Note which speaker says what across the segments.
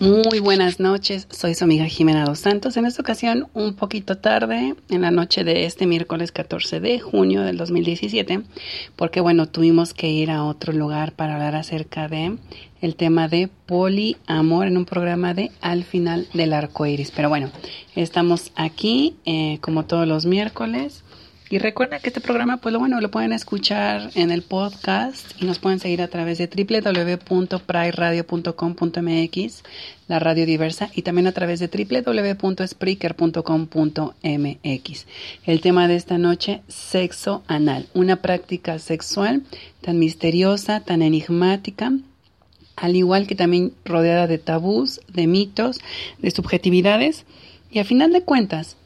Speaker 1: Muy buenas noches. Soy su amiga Jimena Dos Santos. En esta ocasión, un poquito tarde, en la noche de este miércoles 14 de junio del 2017, porque bueno, tuvimos que ir a otro lugar para hablar acerca de el tema de poliamor en un programa de Al final del arco iris. Pero bueno, estamos aquí eh, como todos los miércoles. Y recuerda que este programa, pues lo bueno, lo pueden escuchar en el podcast y nos pueden seguir a través de www.priradio.com.mx, la radio diversa, y también a través de www.spreaker.com.mx. El tema de esta noche, sexo anal, una práctica sexual tan misteriosa, tan enigmática, al igual que también rodeada de tabús, de mitos, de subjetividades, y a final de cuentas,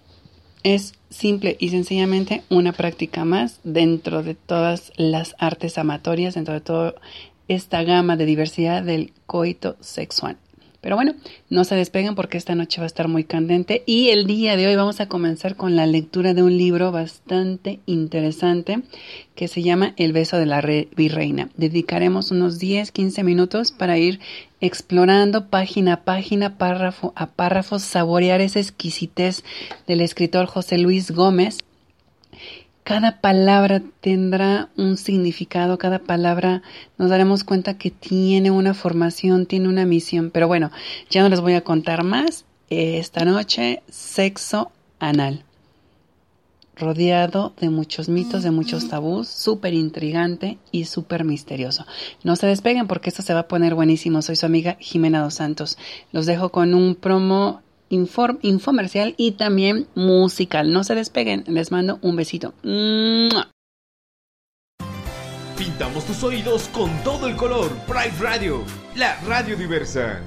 Speaker 1: es simple y sencillamente una práctica más dentro de todas las artes amatorias, dentro de toda esta gama de diversidad del coito sexual. Pero bueno, no se despeguen porque esta noche va a estar muy candente y el día de hoy vamos a comenzar con la lectura de un libro bastante interesante que se llama El beso de la virreina. Dedicaremos unos 10, 15 minutos para ir explorando página a página, párrafo a párrafo, saborear esa exquisitez del escritor José Luis Gómez cada palabra tendrá un significado, cada palabra nos daremos cuenta que tiene una formación, tiene una misión. Pero bueno, ya no les voy a contar más. Esta noche, sexo anal. Rodeado de muchos mitos, de muchos tabús, súper intrigante y súper misterioso. No se despeguen porque esto se va a poner buenísimo. Soy su amiga Jimena Dos Santos. Los dejo con un promo inform, infomercial y también musical. No se despeguen, les mando un besito.
Speaker 2: Pintamos tus oídos con todo el color. Pride Radio, la radio diversa.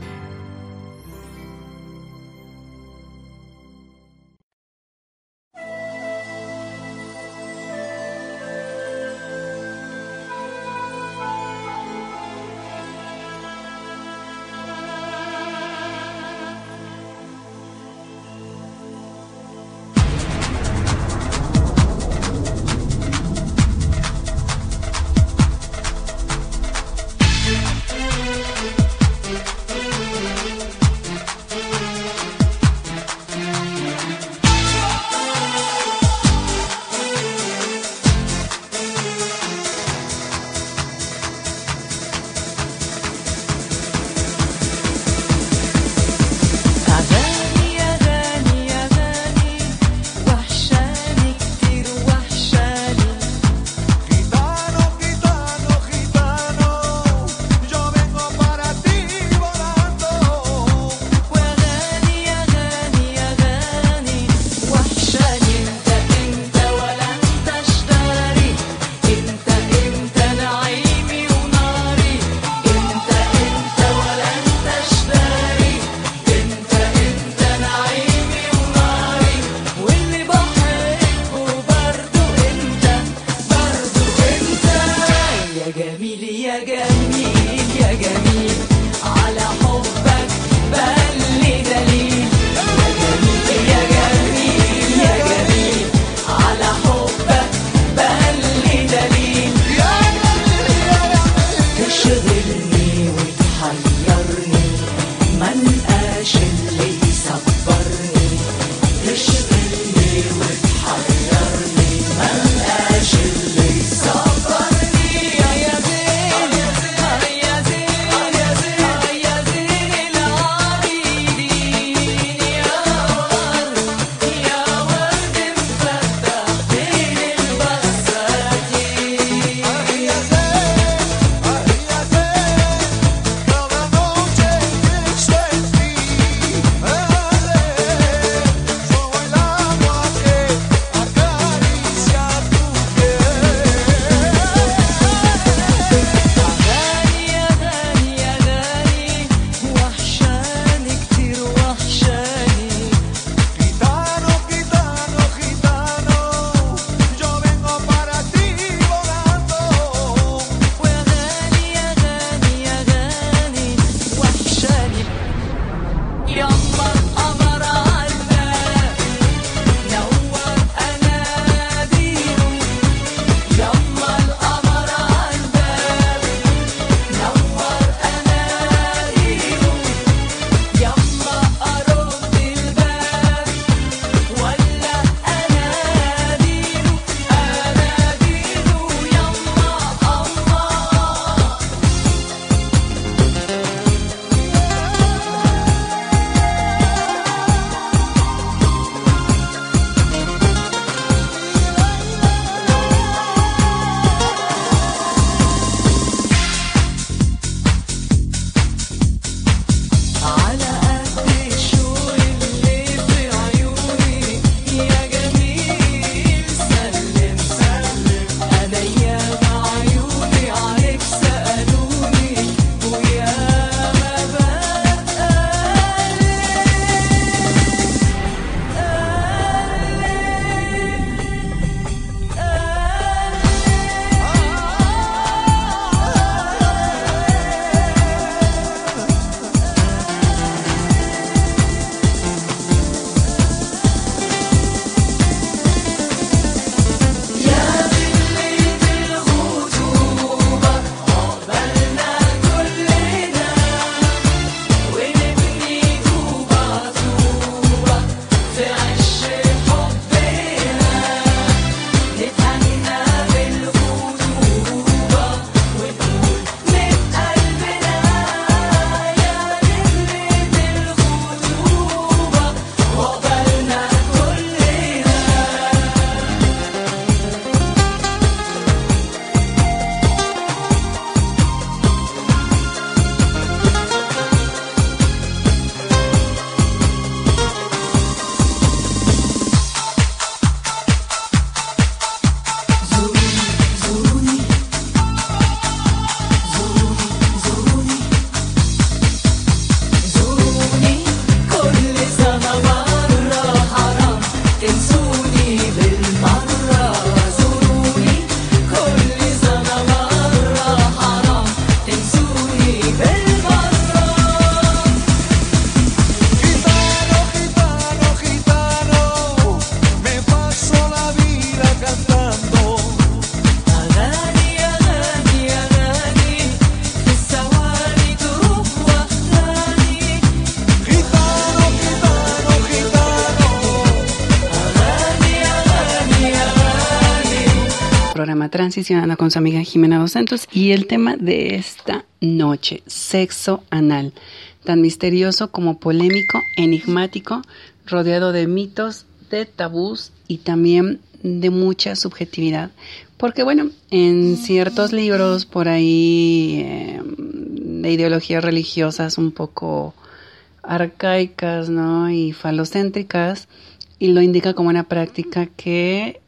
Speaker 1: Transicionando con su amiga Jimena Dos Santos y el tema de esta noche, sexo anal, tan misterioso como polémico, enigmático, rodeado de mitos, de tabús y también de mucha subjetividad. Porque bueno, en ciertos libros por ahí eh, de ideologías religiosas un poco arcaicas, ¿no? Y falocéntricas, y lo indica como una práctica que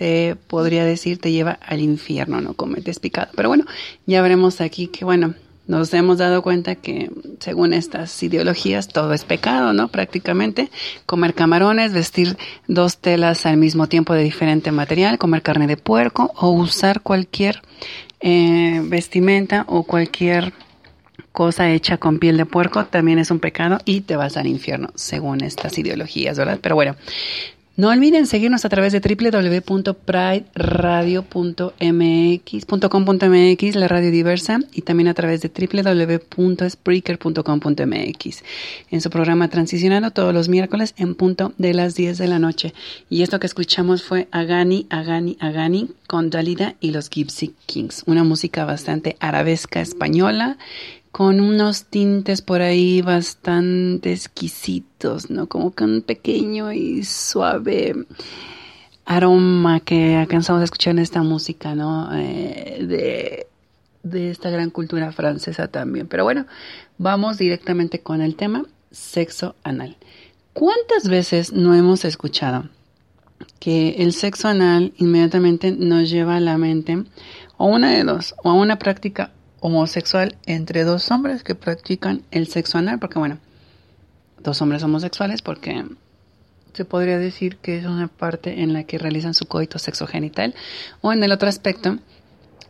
Speaker 1: se podría decir te lleva al infierno, no cometes pecado. Pero bueno, ya veremos aquí que bueno, nos hemos dado cuenta que según estas ideologías todo es pecado, ¿no? Prácticamente comer camarones, vestir dos telas al mismo tiempo de diferente material, comer carne de puerco o usar cualquier eh, vestimenta o cualquier cosa hecha con piel de puerco también es un pecado y te vas al infierno, según estas ideologías, ¿verdad? Pero bueno, no olviden seguirnos a través de www.prideradio.mx.com.mx, la radio diversa, y también a través de www.spreaker.com.mx. En su programa Transicionando todos los miércoles en punto de las 10 de la noche. Y esto que escuchamos fue Agani, Agani, Agani con Dalida y los Gypsy Kings. Una música bastante arabesca española con unos tintes por ahí bastante exquisitos, ¿no? Como que un pequeño y suave aroma que alcanzamos a escuchar en esta música, ¿no? Eh, de, de esta gran cultura francesa también. Pero bueno, vamos directamente con el tema sexo anal. ¿Cuántas veces no hemos escuchado que el sexo anal inmediatamente nos lleva a la mente o una de dos, o a una práctica homosexual entre dos hombres que practican el sexo anal, porque bueno, dos hombres homosexuales porque se podría decir que es una parte en la que realizan su coito sexogenital o en el otro aspecto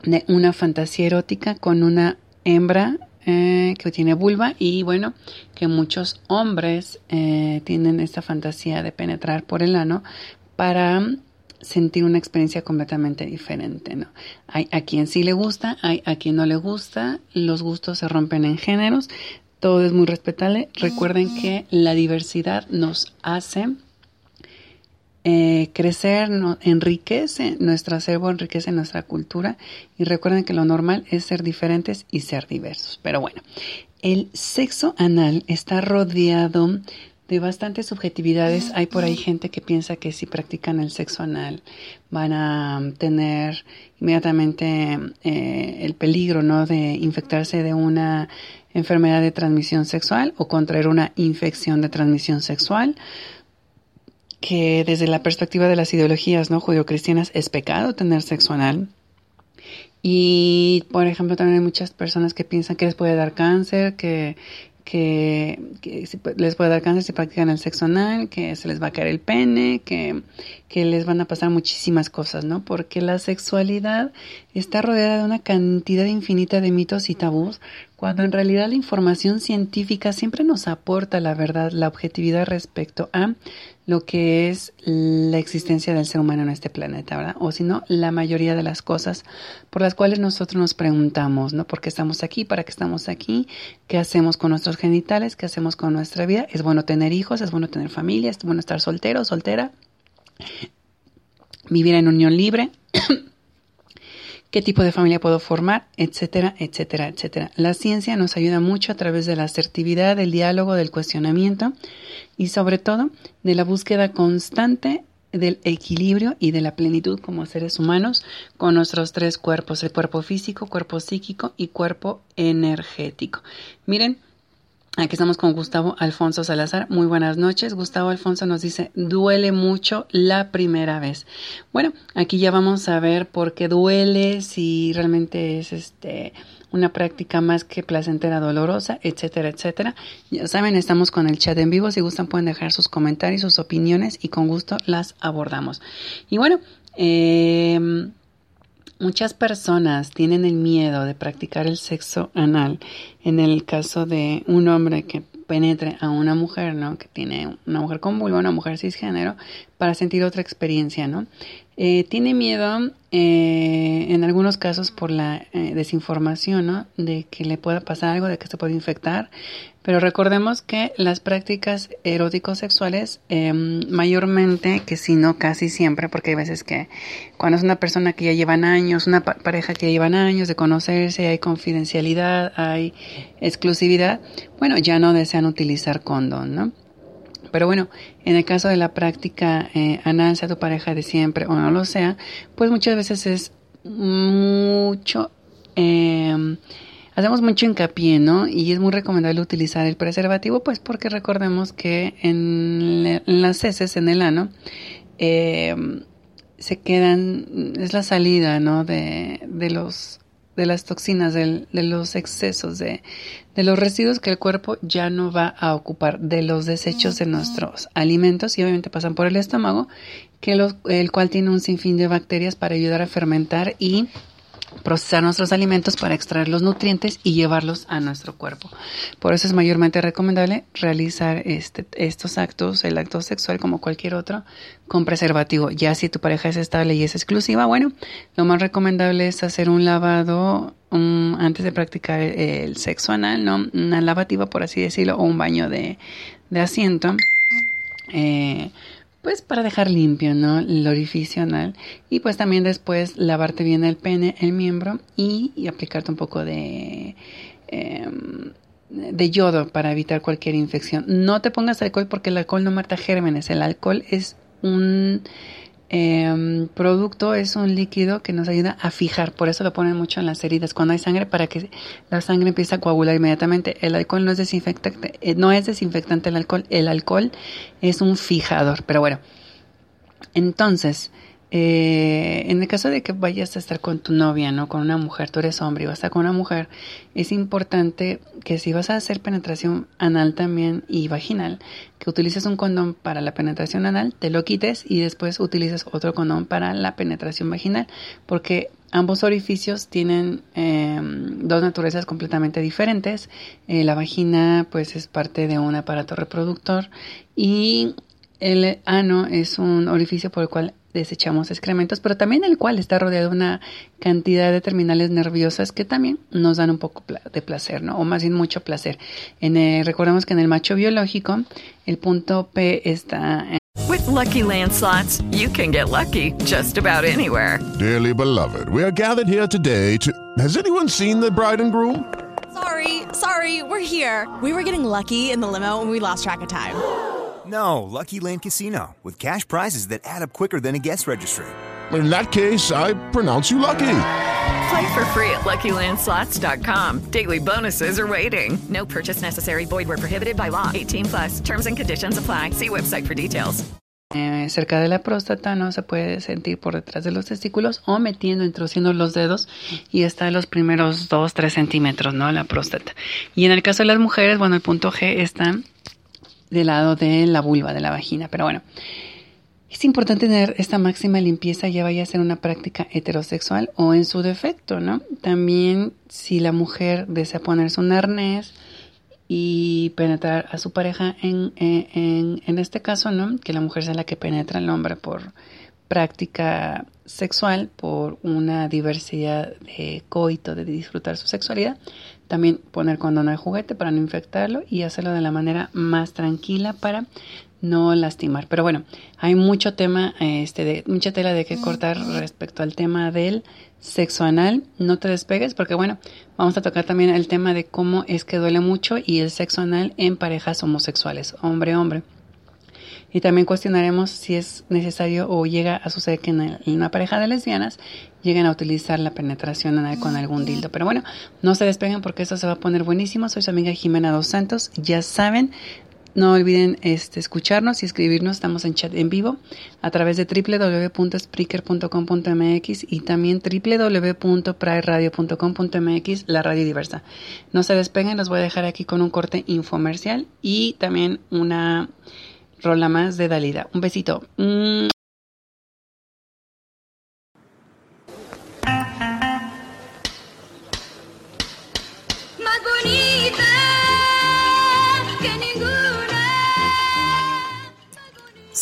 Speaker 1: de una fantasía erótica con una hembra eh, que tiene vulva y bueno, que muchos hombres eh, tienen esta fantasía de penetrar por el ano para sentir una experiencia completamente diferente, ¿no? Hay a quien sí le gusta, hay a quien no le gusta, los gustos se rompen en géneros, todo es muy respetable. Recuerden que la diversidad nos hace eh, crecer, no, enriquece nuestro acervo, enriquece nuestra cultura y recuerden que lo normal es ser diferentes y ser diversos. Pero bueno, el sexo anal está rodeado de bastantes subjetividades. Hay por ahí gente que piensa que si practican el sexo anal van a tener inmediatamente eh, el peligro ¿no? de infectarse de una enfermedad de transmisión sexual o contraer una infección de transmisión sexual que desde la perspectiva de las ideologías no judio-cristianas es pecado tener sexo anal. Y, por ejemplo, también hay muchas personas que piensan que les puede dar cáncer, que que, les puede dar cáncer si practican el sexo anal, que se les va a caer el pene, que, que les van a pasar muchísimas cosas, ¿no? Porque la sexualidad está rodeada de una cantidad infinita de mitos y tabús, cuando en realidad la información científica siempre nos aporta la verdad, la objetividad respecto a lo que es la existencia del ser humano en este planeta, ¿verdad? O si no, la mayoría de las cosas por las cuales nosotros nos preguntamos, ¿no? ¿Por qué estamos aquí? ¿Para qué estamos aquí? ¿Qué hacemos con nuestros genitales? ¿Qué hacemos con nuestra vida? ¿Es bueno tener hijos? ¿Es bueno tener familia? ¿Es bueno estar soltero o soltera? ¿Vivir en unión libre? Qué tipo de familia puedo formar, etcétera, etcétera, etcétera. La ciencia nos ayuda mucho a través de la asertividad, del diálogo, del cuestionamiento y sobre todo de la búsqueda constante del equilibrio y de la plenitud como seres humanos con nuestros tres cuerpos, el cuerpo físico, cuerpo psíquico y cuerpo energético. Miren, Aquí estamos con Gustavo Alfonso Salazar. Muy buenas noches. Gustavo Alfonso nos dice, duele mucho la primera vez. Bueno, aquí ya vamos a ver por qué duele, si realmente es este una práctica más que placentera dolorosa, etcétera, etcétera. Ya saben, estamos con el chat en vivo. Si gustan pueden dejar sus comentarios, sus opiniones y con gusto las abordamos. Y bueno, eh, Muchas personas tienen el miedo de practicar el sexo anal en el caso de un hombre que penetre a una mujer, ¿no? Que tiene una mujer con vulva, una mujer cisgénero, para sentir otra experiencia, ¿no? Eh, tiene miedo eh, en algunos casos por la eh, desinformación, ¿no? De que le pueda pasar algo, de que se puede infectar. Pero recordemos que las prácticas eróticos sexuales, em, mayormente, que si no casi siempre, porque hay veces que cuando es una persona que ya llevan años, una pareja que ya llevan años de conocerse, hay confidencialidad, hay exclusividad, bueno, ya no desean utilizar condón, ¿no? Pero bueno, en el caso de la práctica eh, anal, sea tu pareja de siempre o no lo sea, pues muchas veces es mucho, eh, hacemos mucho hincapié, ¿no? Y es muy recomendable utilizar el preservativo, pues porque recordemos que en, las heces, en el ano, eh, se quedan, es la salida, ¿no? De, de los de las toxinas, de, los excesos, de, de, los residuos que el cuerpo ya no va a ocupar, de los desechos de nuestros alimentos y obviamente pasan por el estómago, que los, el cual tiene un sinfín de bacterias para ayudar a fermentar y procesar nuestros alimentos para extraer los nutrientes y llevarlos a nuestro cuerpo. Por eso es mayormente recomendable realizar este, estos actos, el acto sexual como cualquier otro, con preservativo. Ya si tu pareja es estable y es exclusiva, bueno, lo más recomendable es hacer un lavado antes de practicar el, sexo anal, ¿no? Una lavativa, por así decirlo, o un baño de, de asiento. Eh, pues para dejar limpio, ¿no? El orificio anal y pues también después lavarte bien el pene, el miembro y, aplicarte un poco de, em, de yodo para evitar cualquier infección. No te pongas alcohol porque el alcohol no mata gérmenes, el alcohol es un eh, producto es un líquido que nos ayuda a fijar, por eso lo ponen mucho en las heridas cuando hay sangre para que la sangre empiece a coagular inmediatamente. El alcohol no es desinfectante, eh, no es desinfectante el alcohol, el alcohol es un fijador, pero bueno. Entonces, eh, en el caso de que vayas a estar con tu novia, ¿no? Con una mujer, tú eres hombre y vas a estar con una mujer, es importante que si vas a hacer penetración anal también y vaginal, que utilices un condón para la penetración anal, te lo quites y después utilices otro condón para la penetración vaginal, porque ambos orificios tienen em, dos naturalezas completamente diferentes. Eh, la vagina, pues, es parte de un aparato reproductor y el ano es un orificio por el cual desechamos excrementos, pero también el cual está rodeado de una cantidad de terminales nerviosas que también nos dan un poco de placer, ¿no? O más bien mucho placer. En recordemos que en el macho biológico el punto P está en
Speaker 3: With lucky landslots, you can get lucky just about anywhere.
Speaker 4: Dearly beloved, we are gathered here today to Has anyone seen the bride and groom?
Speaker 5: Sorry, sorry, we're here. We were getting lucky in the limo and we lost track of time.
Speaker 6: No, Lucky Land Casino, with cash prizes that add up quicker than a guest registry.
Speaker 4: In that case, I pronounce you lucky.
Speaker 3: Play for free at LuckyLandSlots.com. Daily bonuses are waiting. No purchase necessary. Void where prohibited by law. 18 plus. Terms and conditions apply. See website for details.
Speaker 1: Eh, cerca de la próstata no se puede sentir por detrás de los testículos o metiendo, introduciendo los dedos y está en los primeros 2-3 centímetros, ¿no? La próstata. Y en el caso de las mujeres, bueno, el punto G está del lado de la vulva, de la vagina. Pero bueno, es importante tener esta máxima limpieza ya vaya a ser una práctica heterosexual o en su defecto, ¿no? También si la mujer desea ponerse un arnés y penetrar a su pareja en, en, en este caso, ¿no? Que la mujer sea la que penetra al hombre por práctica sexual, por una diversidad de coito, de disfrutar su sexualidad. También poner condón al juguete para no infectarlo y hacerlo de la manera más tranquila para no lastimar. Pero bueno, hay mucho tema, este, de, mucha tela de que cortar respecto al tema del sexo anal. No te despegues porque bueno, vamos a tocar también el tema de cómo es que duele mucho y el sexo anal en parejas homosexuales, hombre-hombre. Y también cuestionaremos si es necesario o llega a suceder que en, una pareja de lesbianas lleguen a utilizar la penetración con algún dildo. Pero bueno, no se despeguen porque esto se va a poner buenísimo. Soy su amiga Jimena Dos Santos. Ya saben, no olviden este, escucharnos y escribirnos. Estamos en chat en vivo a través de www.spreaker.com.mx y también www.praeradio.com.mx, la radio diversa. No se despeguen, los voy a dejar aquí con un corte infomercial y también una rola más de Dalida. Un besito.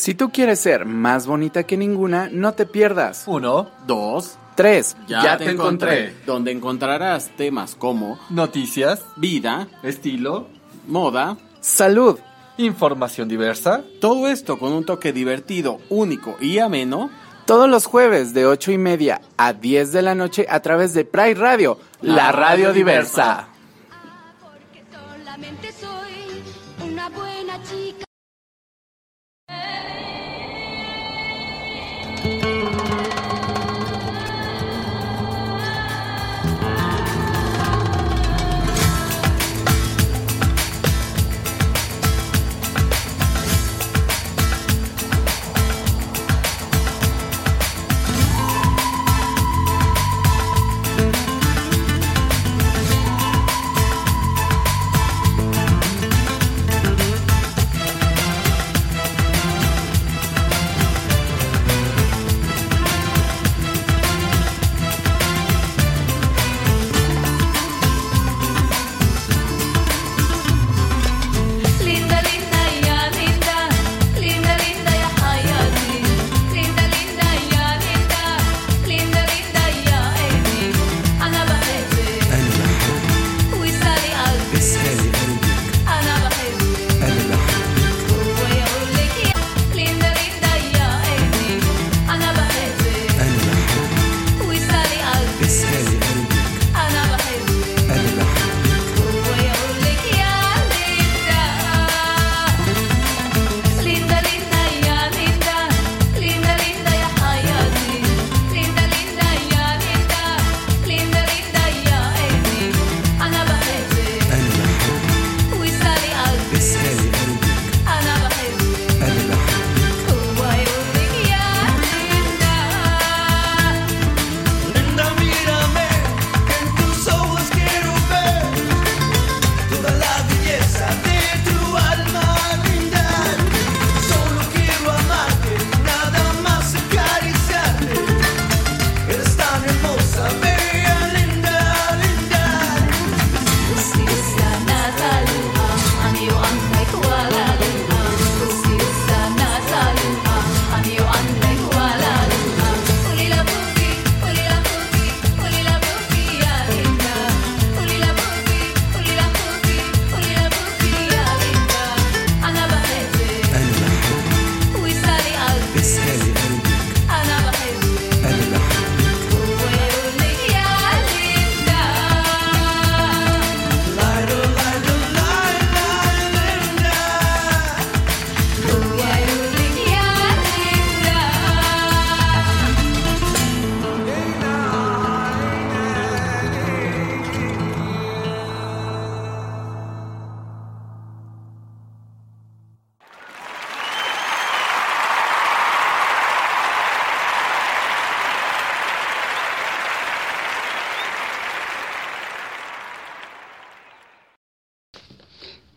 Speaker 7: Si tú quieres ser más bonita que ninguna, no te pierdas.
Speaker 8: Uno, dos,
Speaker 7: tres.
Speaker 8: Ya, te, encontré. Donde encontrarás temas como
Speaker 7: noticias,
Speaker 8: vida,
Speaker 7: estilo,
Speaker 8: moda,
Speaker 7: salud,
Speaker 8: información diversa.
Speaker 7: Todo esto con un toque divertido, único y ameno. Todos los jueves de ocho y media a 10 de la noche a través de Pride Radio, la, radio, diversa.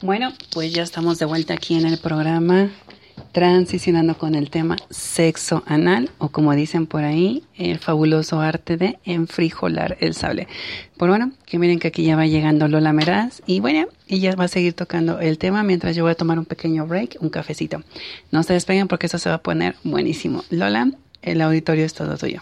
Speaker 1: Bueno, pues ya estamos de vuelta aquí en el programa, transicionando con el tema sexo anal, o como dicen por ahí, el fabuloso arte de enfrijolar el sable. Pues bueno, que miren que aquí ya va llegando Lola Meraz, y bueno, ella va a seguir tocando el tema mientras yo voy a tomar un pequeño break, un cafecito. No se despeguen porque esto se va a poner buenísimo. Lola, el auditorio es todo tuyo.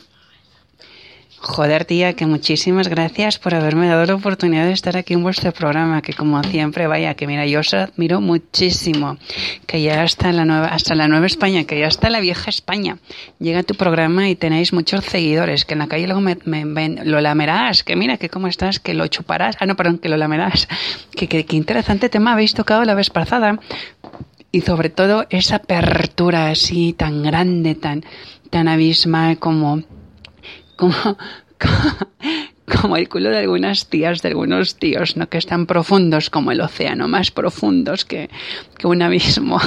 Speaker 1: Joder, tía, que muchísimas gracias por haberme dado la oportunidad de estar aquí en vuestro programa, que como siempre, vaya, que mira, yo os admiro muchísimo, que ya hasta la nueva, hasta la nueva España, que ya hasta la vieja España, llega tu programa y tenéis muchos seguidores, que en la calle luego me, me lo lamerás, que mira, que cómo estás, que lo chuparás, ah, no, perdón, que lo lamerás, que, que, que interesante tema habéis tocado la vez pasada, y sobre todo esa apertura así tan grande, tan, tan abismal como como, como el culo de algunas tías, de algunos tíos, ¿no? Que están profundos como el océano, más profundos que, que un abismo.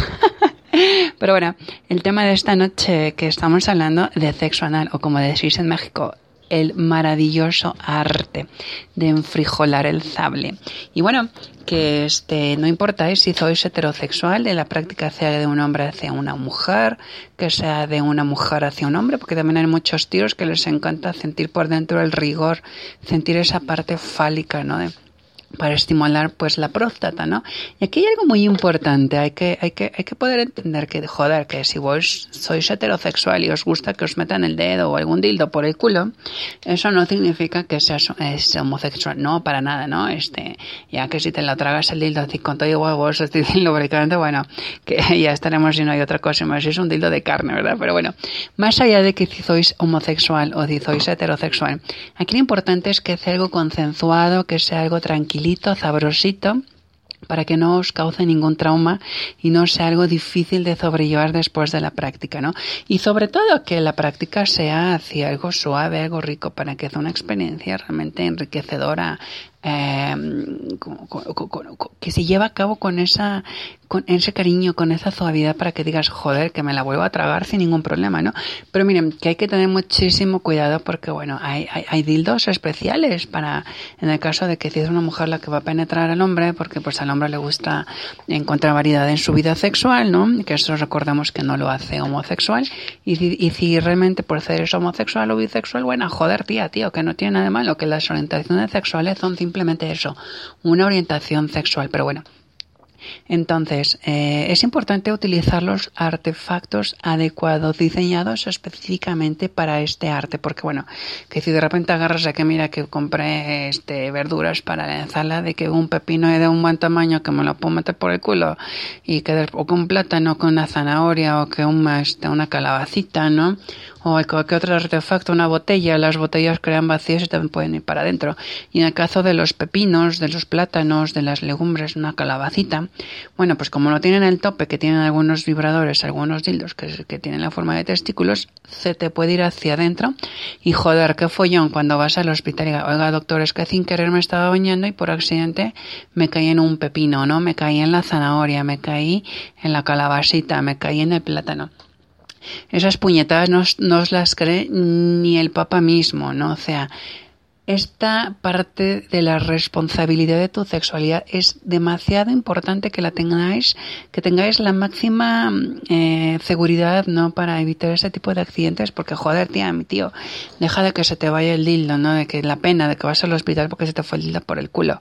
Speaker 1: Pero bueno, el tema de esta noche que estamos hablando de sexo anal, o como decís en México, el maravilloso arte de enfrijolar el sable. Y bueno, que este, no importa ¿eh? si sois heterosexual, de la práctica sea de un hombre hacia una mujer, que sea de una mujer hacia un hombre, porque también hay muchos tíos que les encanta sentir por dentro el rigor, sentir esa parte fálica, ¿no? De, para estimular pues la próstata, ¿no? Y aquí hay algo muy importante, hay que, hay que, hay que poder entender que, joder, que si vos sois heterosexual y os gusta que os metan el dedo o algún dildo por el culo, eso no significa que seas es homosexual, no, para nada, ¿no? Este, ya que si te lo tragas el dildo así con todo y huevos, estoy lubricante, bueno, que ya estaremos si no hay otra cosa más, es un dildo de carne, ¿verdad? Pero bueno, más allá de que si sois homosexual o si sois heterosexual, aquí lo importante es que sea algo consensuado, que sea algo sabrosito, para que no os cause ningún trauma y no sea algo difícil de sobrellevar después de la práctica, ¿no? Y sobre todo que la práctica sea hacia algo suave, algo rico, para que sea una experiencia realmente enriquecedora, eh, que se lleva a cabo con esa con ese cariño, con esa suavidad para que digas, joder, que me la vuelvo a tragar sin ningún problema, ¿no? Pero miren, que hay que tener muchísimo cuidado porque, bueno, hay, hay, dildos especiales para, en el caso de que si es una mujer la que va a penetrar al hombre, porque pues al hombre le gusta encontrar variedad en su vida sexual, ¿no? Que eso recordemos que no lo hace homosexual. Y si, y si realmente por ser es homosexual o bisexual, bueno, joder, tía, tío, que no tiene nada de malo, que las orientaciones sexuales son simplemente eso, una orientación sexual. Pero bueno, entonces, eh, es importante utilizar los artefactos adecuados, diseñados específicamente para este arte, porque bueno, que si de repente agarras a que mira que compré este verduras para la ensalada, de que un pepino es de un buen tamaño que me lo puedo meter por el culo, y que o que un plátano con una zanahoria o que un, una calabacita, ¿no? O cualquier otro artefacto, una botella, las botellas crean vacíos y también pueden ir para adentro. Y en el caso de los pepinos, de los plátanos, de las legumbres, una calabacita, bueno, pues como no tienen el tope, que tienen algunos vibradores, algunos dildos que, que tienen la forma de testículos, se te puede ir hacia adentro y joder, qué follón cuando vas al hospital y diga, oiga doctor, es que sin querer me estaba bañando y por accidente me caí en un pepino, ¿no? Me caí en la zanahoria, me caí en la calabacita, me caí en el plátano. Esas puñetadas no, no os las cree ni el Papa mismo, ¿no? O sea, esta parte de la responsabilidad de tu sexualidad es demasiado importante que la tengáis, que tengáis la máxima eh, seguridad, ¿no? Para evitar ese tipo de accidentes, porque joder, tía, mi tío, deja de que se te vaya el dildo, ¿no? De que la pena de que vas al hospital porque se te fue el dildo por el culo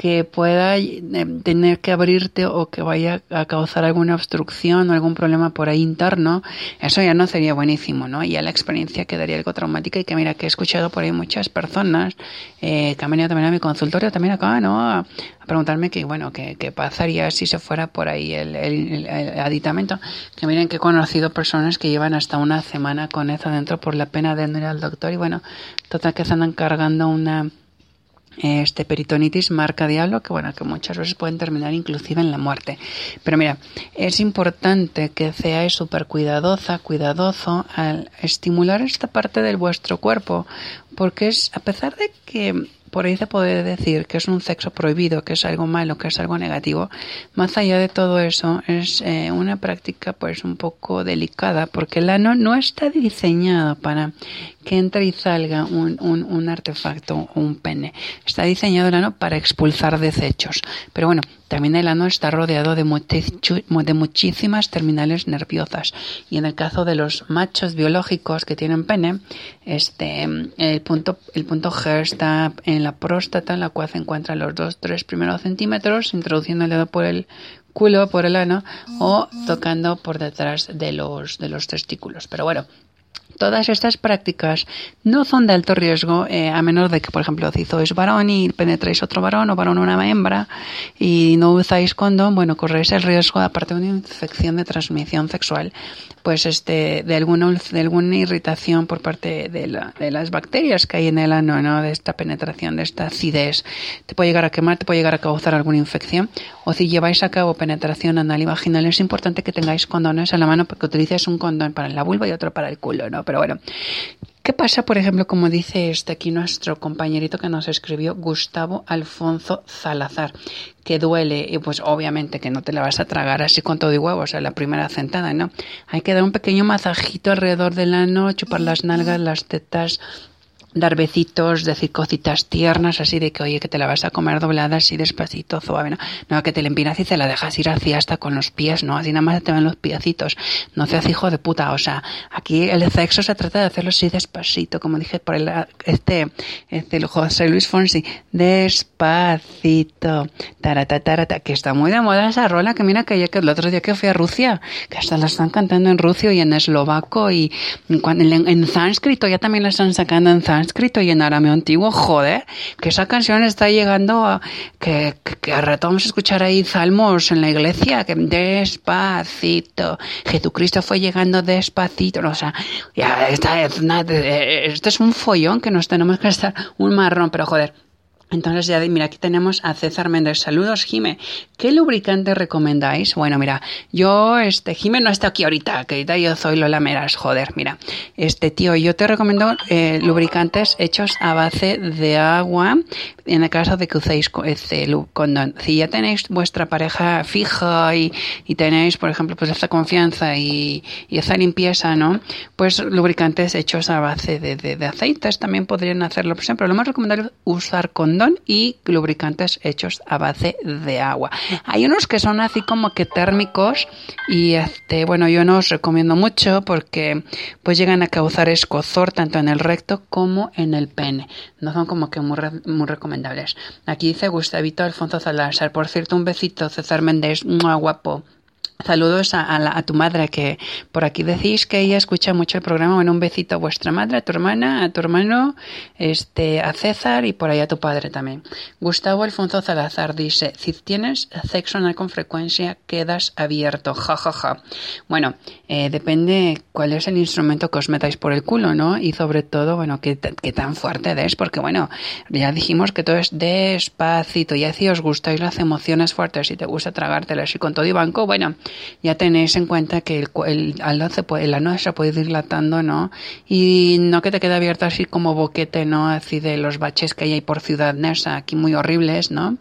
Speaker 1: que pueda eh, tener que abrirte o que vaya a causar alguna obstrucción o algún problema por ahí interno, eso ya no sería buenísimo, ¿no? Y ya la experiencia quedaría algo traumática y que mira que he escuchado por ahí muchas personas eh, que han venido también a mi consultorio, también acá, ¿no? A, a preguntarme que, bueno, que, que pasaría si se fuera por ahí el, el, el- aditamento. Que miren que he conocido personas que llevan hasta una semana con eso dentro por la pena de no ir al doctor y bueno, total que se andan cargando una este peritonitis marca diablo que bueno que muchas veces pueden terminar inclusive en la muerte pero mira es importante que seáis súper cuidadosa cuidadoso al estimular esta parte del vuestro cuerpo porque es a pesar de que por ahí se puede decir que es un sexo prohibido, que es algo malo, que es algo negativo. Más allá de todo eso, es eh, una práctica pues un poco delicada porque el ano no está diseñado para que entre y salga un, un, un artefacto o un pene. Está diseñado el ano para expulsar desechos. Pero bueno, también el ano está rodeado de, muchísimas terminales nerviosas. Y en el caso de los machos biológicos que tienen pene, este, el punto, el punto G está en la próstata, en la cual se encuentran los dos, tres primeros centímetros, introduciendo el dedo por el culo, por el ano, o tocando por detrás de los, de los testículos. Pero bueno, Todas estas prácticas no son de alto riesgo, eh, a menos de que, por ejemplo, si sois varón y penetréis otro varón o varón una hembra y no usáis condón, bueno, corréis el riesgo, aparte de una infección de transmisión sexual, pues este, de alguna, de alguna irritación por parte de, la- de las bacterias que hay en el ano, ¿no? De esta penetración, de esta acidez. Te puede llegar a quemar, te puede llegar a causar alguna infección. O si lleváis a cabo penetración anal y vaginal, es importante que tengáis condones a la mano porque utilices un condón para la vulva y otro para el culo, ¿no? Pero bueno, ¿Qué pasa, por ejemplo, como dice este aquí nuestro compañerito que nos escribió, Gustavo Alfonso Salazar, que duele y pues obviamente que no te la vas a tragar así con todo y huevo, o sea, la primera sentada, ¿no? Hay que dar un pequeño masajito alrededor del ano, chupar las nalgas, las tetas, dar besitos, decir cositas tiernas, así de que, oye, que te la vas a comer doblada así despacito, suave, ¿no? No, que te la empinas y te la dejas ir así hasta con los pies, ¿no? Así nada más te ven los piecitos. No seas hijo de puta, o sea, aquí el sexo se trata de hacerlo así despacito, como dije por el, este, este, José Luis Fonsi, despacito, tarata, tarata, que está muy de moda esa rola, que mira que yo que el otro día que fui a Rusia, que hasta la están cantando en ruso y en eslovaco y en, en, en sánscrito, ya también la están sacando en sánscrito y en arameo antiguo, joder, que esa canción está llegando a, que, que, que a rato vamos a escuchar ahí salmos en la iglesia, que despacito, Jesucristo fue llegando despacito, o sea, ya, esta es una- esto es un follón que nos tenemos que estar un marrón, pero joder, entonces ya, mira, aquí tenemos a César Méndez. Saludos, Jime. ¿Qué lubricante recomendáis? Bueno, mira, yo, este, Jime no está aquí ahorita, que ahorita yo soy Lola Meras, joder, mira. Este, tío, yo te recomiendo eh, lubricantes hechos a base de agua, en el caso de que uséis este, condón. Si ya tenéis vuestra pareja fija y, y tenéis, por ejemplo, pues esta confianza y, y esa limpieza, ¿no? Pues lubricantes hechos a base de, de- de aceites también podrían hacerlo. Por ejemplo, lo más recomendable es usar condón y lubricantes hechos a base de agua. Hay unos que son así como que térmicos y este, bueno, yo no os recomiendo mucho porque pues llegan a causar escozor tanto en el recto como en el pene. No son como que muy, muy recomendables. Aquí dice Gustavito Alfonso Salazar. Por cierto, un besito, César Méndez, ¡mua, guapo. Saludos a, la- tu madre, que por aquí decís que ella escucha mucho el programa. Bueno, un besito a vuestra madre, a tu hermana, a tu hermano, este, a César y por ahí a tu padre también. Gustavo Alfonso Salazar dice, si tienes sexo anal con frecuencia, quedas abierto, ja, ja, ja. Bueno, eh, depende cuál es el instrumento que os metáis por el culo, ¿no? Y sobre todo, bueno, qué, tan fuerte es, porque bueno, ya dijimos que todo es despacito, y si os gustáis las emociones fuertes, si te gusta tragártelas y con todo y banco, bueno, ya tenéis en cuenta que el, el, ano se puede, el ano se puede ir dilatando, ¿no? Y no que te quede abierto así como boquete, ¿no? Así de los baches que hay por Ciudad Nesa, aquí muy horribles, ¿no?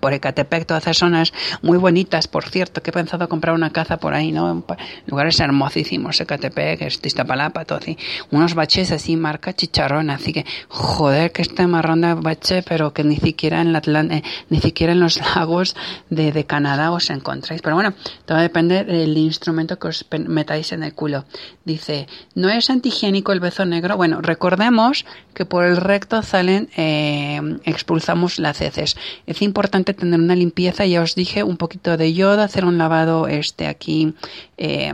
Speaker 1: Por Ecatepec, todas esas zonas muy bonitas, por cierto, que he pensado comprar una casa por ahí, ¿no? Lugares hermosísimos, Ecatepec, Iztapalapa, todo así. Unos baches así, marca chicharrón, así que, joder, que este marrón de bache, pero que ni siquiera en la eh, ni siquiera en los lagos de, Canadá os encontráis. Pero bueno, todo depende del instrumento que os metáis en el culo. Dice, ¿no es antihigiénico el beso negro? Bueno, recordemos que por el recto salen, eh, expulsamos las heces. Es importante tener una limpieza, ya os dije, un poquito de yodo, hacer un lavado este aquí, eh,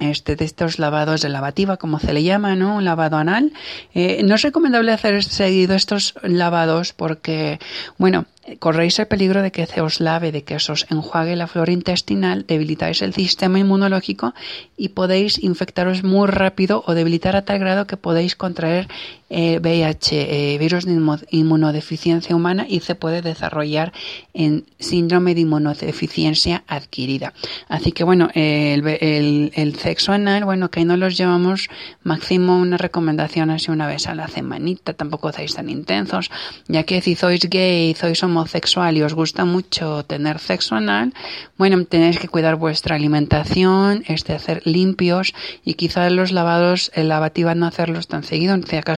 Speaker 1: este de estos lavados de lavativa, como se le llama, ¿no? Un lavado anal. Eh, no es recomendable hacer seguido estos lavados porque, bueno, corréis el peligro de que se os lave, de que se os enjuague la flora intestinal, debilitáis el sistema inmunológico y podéis infectaros muy rápido o debilitar a tal grado que podéis contraer eh, VIH, eh, virus de inmunodeficiencia humana y se puede desarrollar en síndrome de inmunodeficiencia adquirida. Así que bueno, el, sexo anal, bueno, que no los llevamos máximo una recomendación así una vez a la semanita, tampoco seáis tan intensos, ya que si sois gay, sois homosexual y os gusta mucho tener sexo anal, bueno, tenéis que cuidar vuestra alimentación, este hacer limpios y quizás los lavados, el lavativa no hacerlos tan seguido, acaso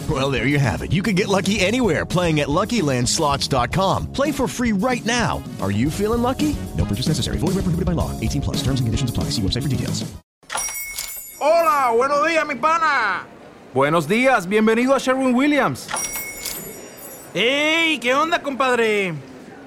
Speaker 9: Well, there you have it. You can get lucky anywhere playing at LuckyLandSlots.com. Play for free right now. Are you feeling lucky? No purchase necessary. Void where prohibited by law. 18 plus. Terms and conditions apply. See website for details.
Speaker 10: Hola, buenos días, mi pana.
Speaker 11: Buenos días, bienvenido a Sherwin Williams.
Speaker 10: ¡Ey! ¿Qué onda, compadre?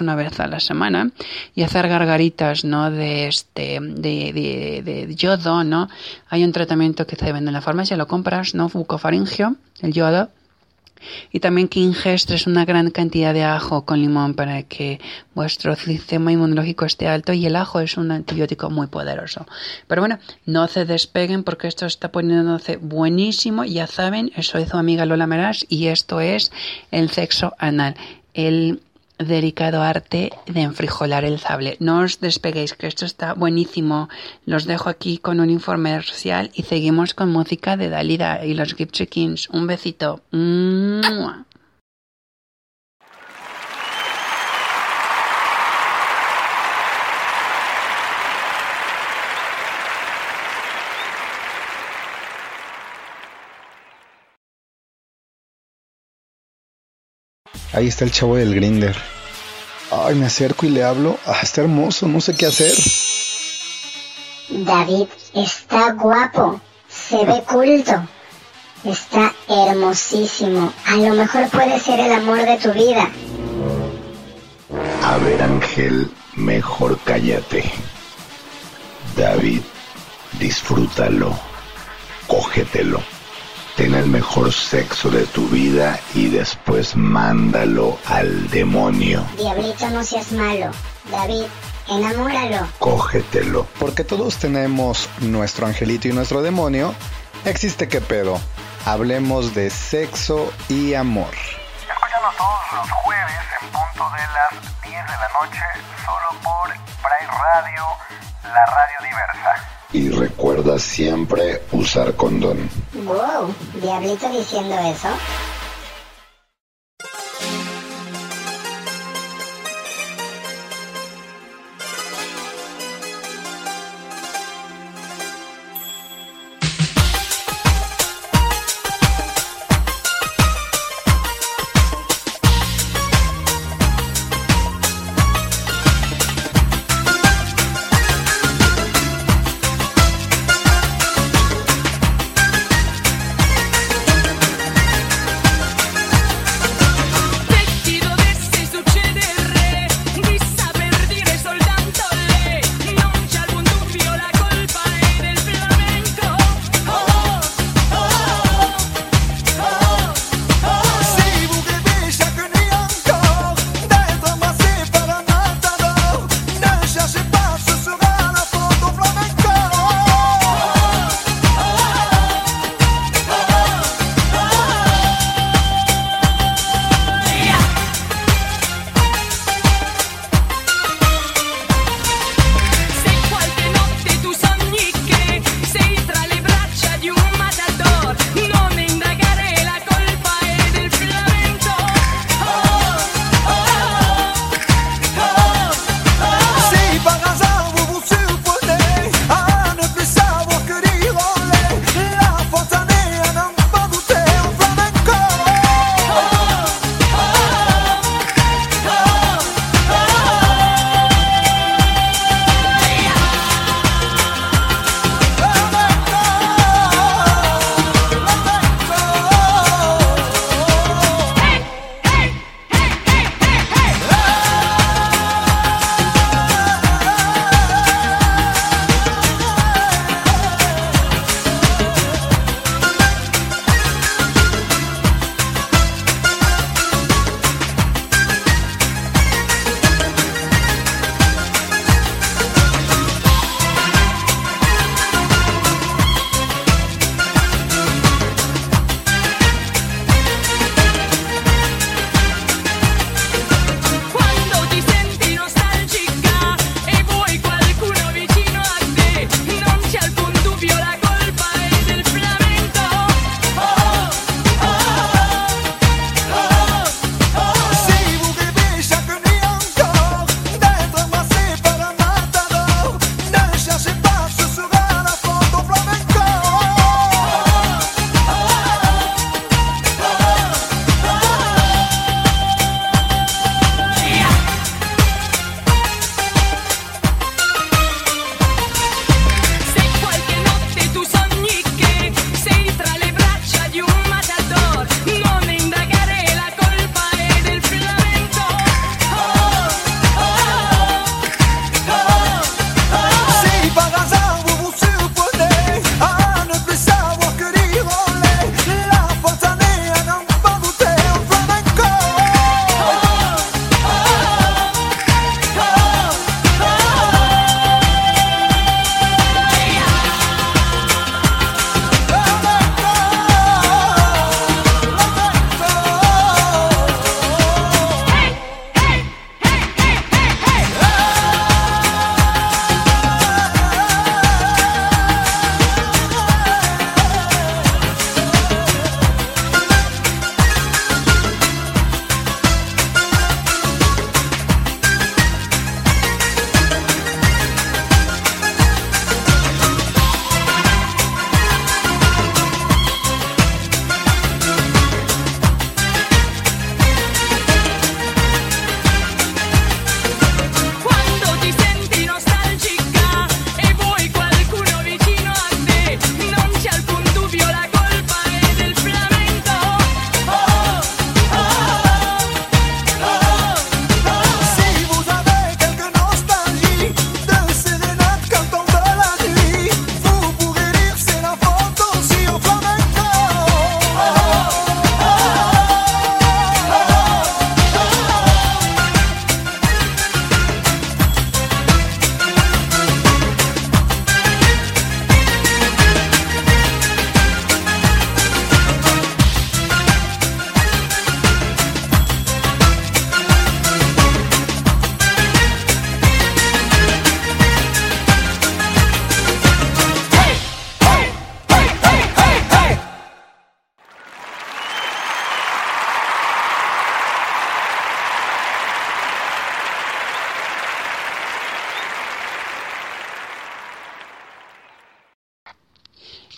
Speaker 1: Una vez a la semana y hacer gargaritas no de este de, de, yodo no hay un tratamiento que se vende en la farmacia lo compras no bucofaringio el yodo Y también que ingestres una gran cantidad de ajo con limón para que vuestro sistema inmunológico esté alto y el ajo es un antibiótico muy poderoso. Pero bueno, no se despeguen porque esto está poniéndose buenísimo. Ya saben, soy su amiga Lola Meras y esto es el sexo anal. El delicado arte de enfrijolar el sable. No os despeguéis, que esto está buenísimo. Los dejo aquí con un infomercial y seguimos con música de Dalida y los Gypsy Kings. Un besito.
Speaker 12: Ahí está el chavo del grinder. Ay, me acerco y le hablo. Ah, está hermoso, no sé qué hacer.
Speaker 13: David está guapo, se ve culto, está hermosísimo. A lo mejor puede ser el amor de tu vida.
Speaker 14: A ver, Ángel, mejor cállate. David, disfrútalo, cógetelo. Ten el mejor sexo de tu vida y después mándalo al demonio.
Speaker 13: Diablito, no seas malo. David, enamóralo.
Speaker 14: Cógetelo.
Speaker 12: Porque todos tenemos nuestro angelito y nuestro demonio. Existe qué pedo. Hablemos de sexo y amor.
Speaker 15: Escúchanos todos los jueves en punto de las 10 de la noche, solo por Pride Radio, la radio diversa.
Speaker 14: Y recuerda siempre usar condón.
Speaker 13: Wow, Diablito diciendo eso.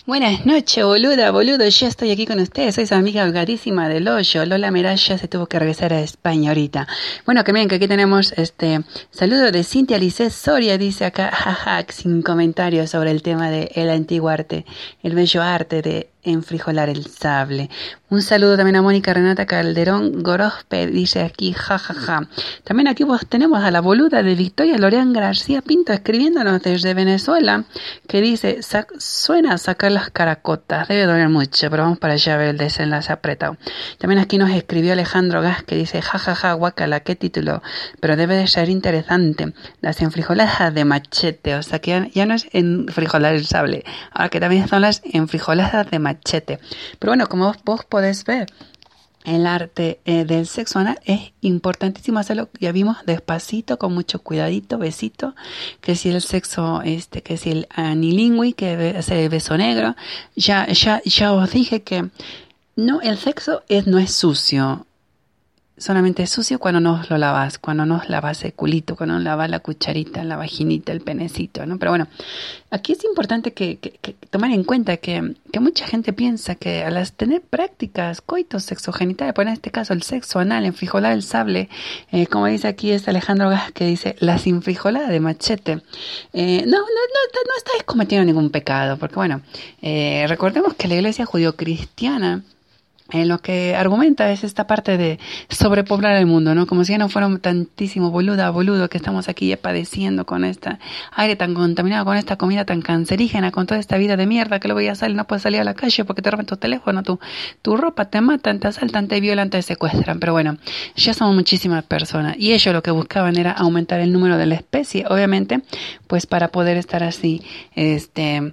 Speaker 1: Buenas noches, boluda, boludo. Ya estoy aquí con ustedes. Soy su amiga holgadísima del hoyo. Lola Meraya se tuvo que regresar a España ahorita. Bueno, que miren que aquí tenemos este saludo de Cintia Lice Soria. Dice acá, jaja, sin comentarios sobre el tema de el antiguo arte, el bello arte de enfrijolar el sable. Un saludo también a Mónica Renata Calderón Gorospe, dice aquí, jajaja. También aquí tenemos a la boluda de Victoria Loreán García Pinto escribiéndonos desde Venezuela, que dice, "Sac- suena a sacar las caracotas, debe doler mucho, pero vamos para allá a ver el desenlace apretado. También aquí nos escribió Alejandro Gas que dice, jajaja, guacala, qué título, pero debe de ser interesante. Las enfrijoladas de machete, o sea que ya, ya no es enfrijolar el sable, ahora que también son las enfrijoladas de machete. Pero bueno, como vos, podés ver, el arte eh, del sexo anal es importantísimo hacerlo, ya vimos, despacito, con mucho cuidadito, besito, que si el sexo, este, que si el anilingüe, que es el beso negro, ya, ya, ya os dije que no, el sexo es, no es sucio, solamente es sucio cuando no lo lavas, cuando no lavas el culito, cuando no lavas la cucharita, la vaginita, el penecito, ¿no? Pero bueno, aquí es importante que, que- que tomar en cuenta que, mucha gente piensa que al tener prácticas coitos sexogenitales, pues en este caso el sexo anal, enfrijolar el sable, eh, como dice aquí este Alejandro Gas que dice las infrijoladas de machete, eh, no, no, no, no estáis cometiendo ningún pecado, porque bueno, eh, recordemos que la iglesia judio-cristiana en lo que argumenta es esta parte de sobrepoblar el mundo, ¿no? Como si ya no fuéramos tantísimo boluda, boludo, que estamos aquí padeciendo con este aire tan contaminado, con esta comida tan cancerígena, con toda esta vida de mierda que luego ya sale, no puedes salir a la calle porque te roban tu teléfono, tu, tu ropa, te matan, te asaltan, te violan, te secuestran. Pero bueno, ya somos muchísimas personas y ellos lo que buscaban era aumentar el número de la especie, obviamente, pues para poder estar así, este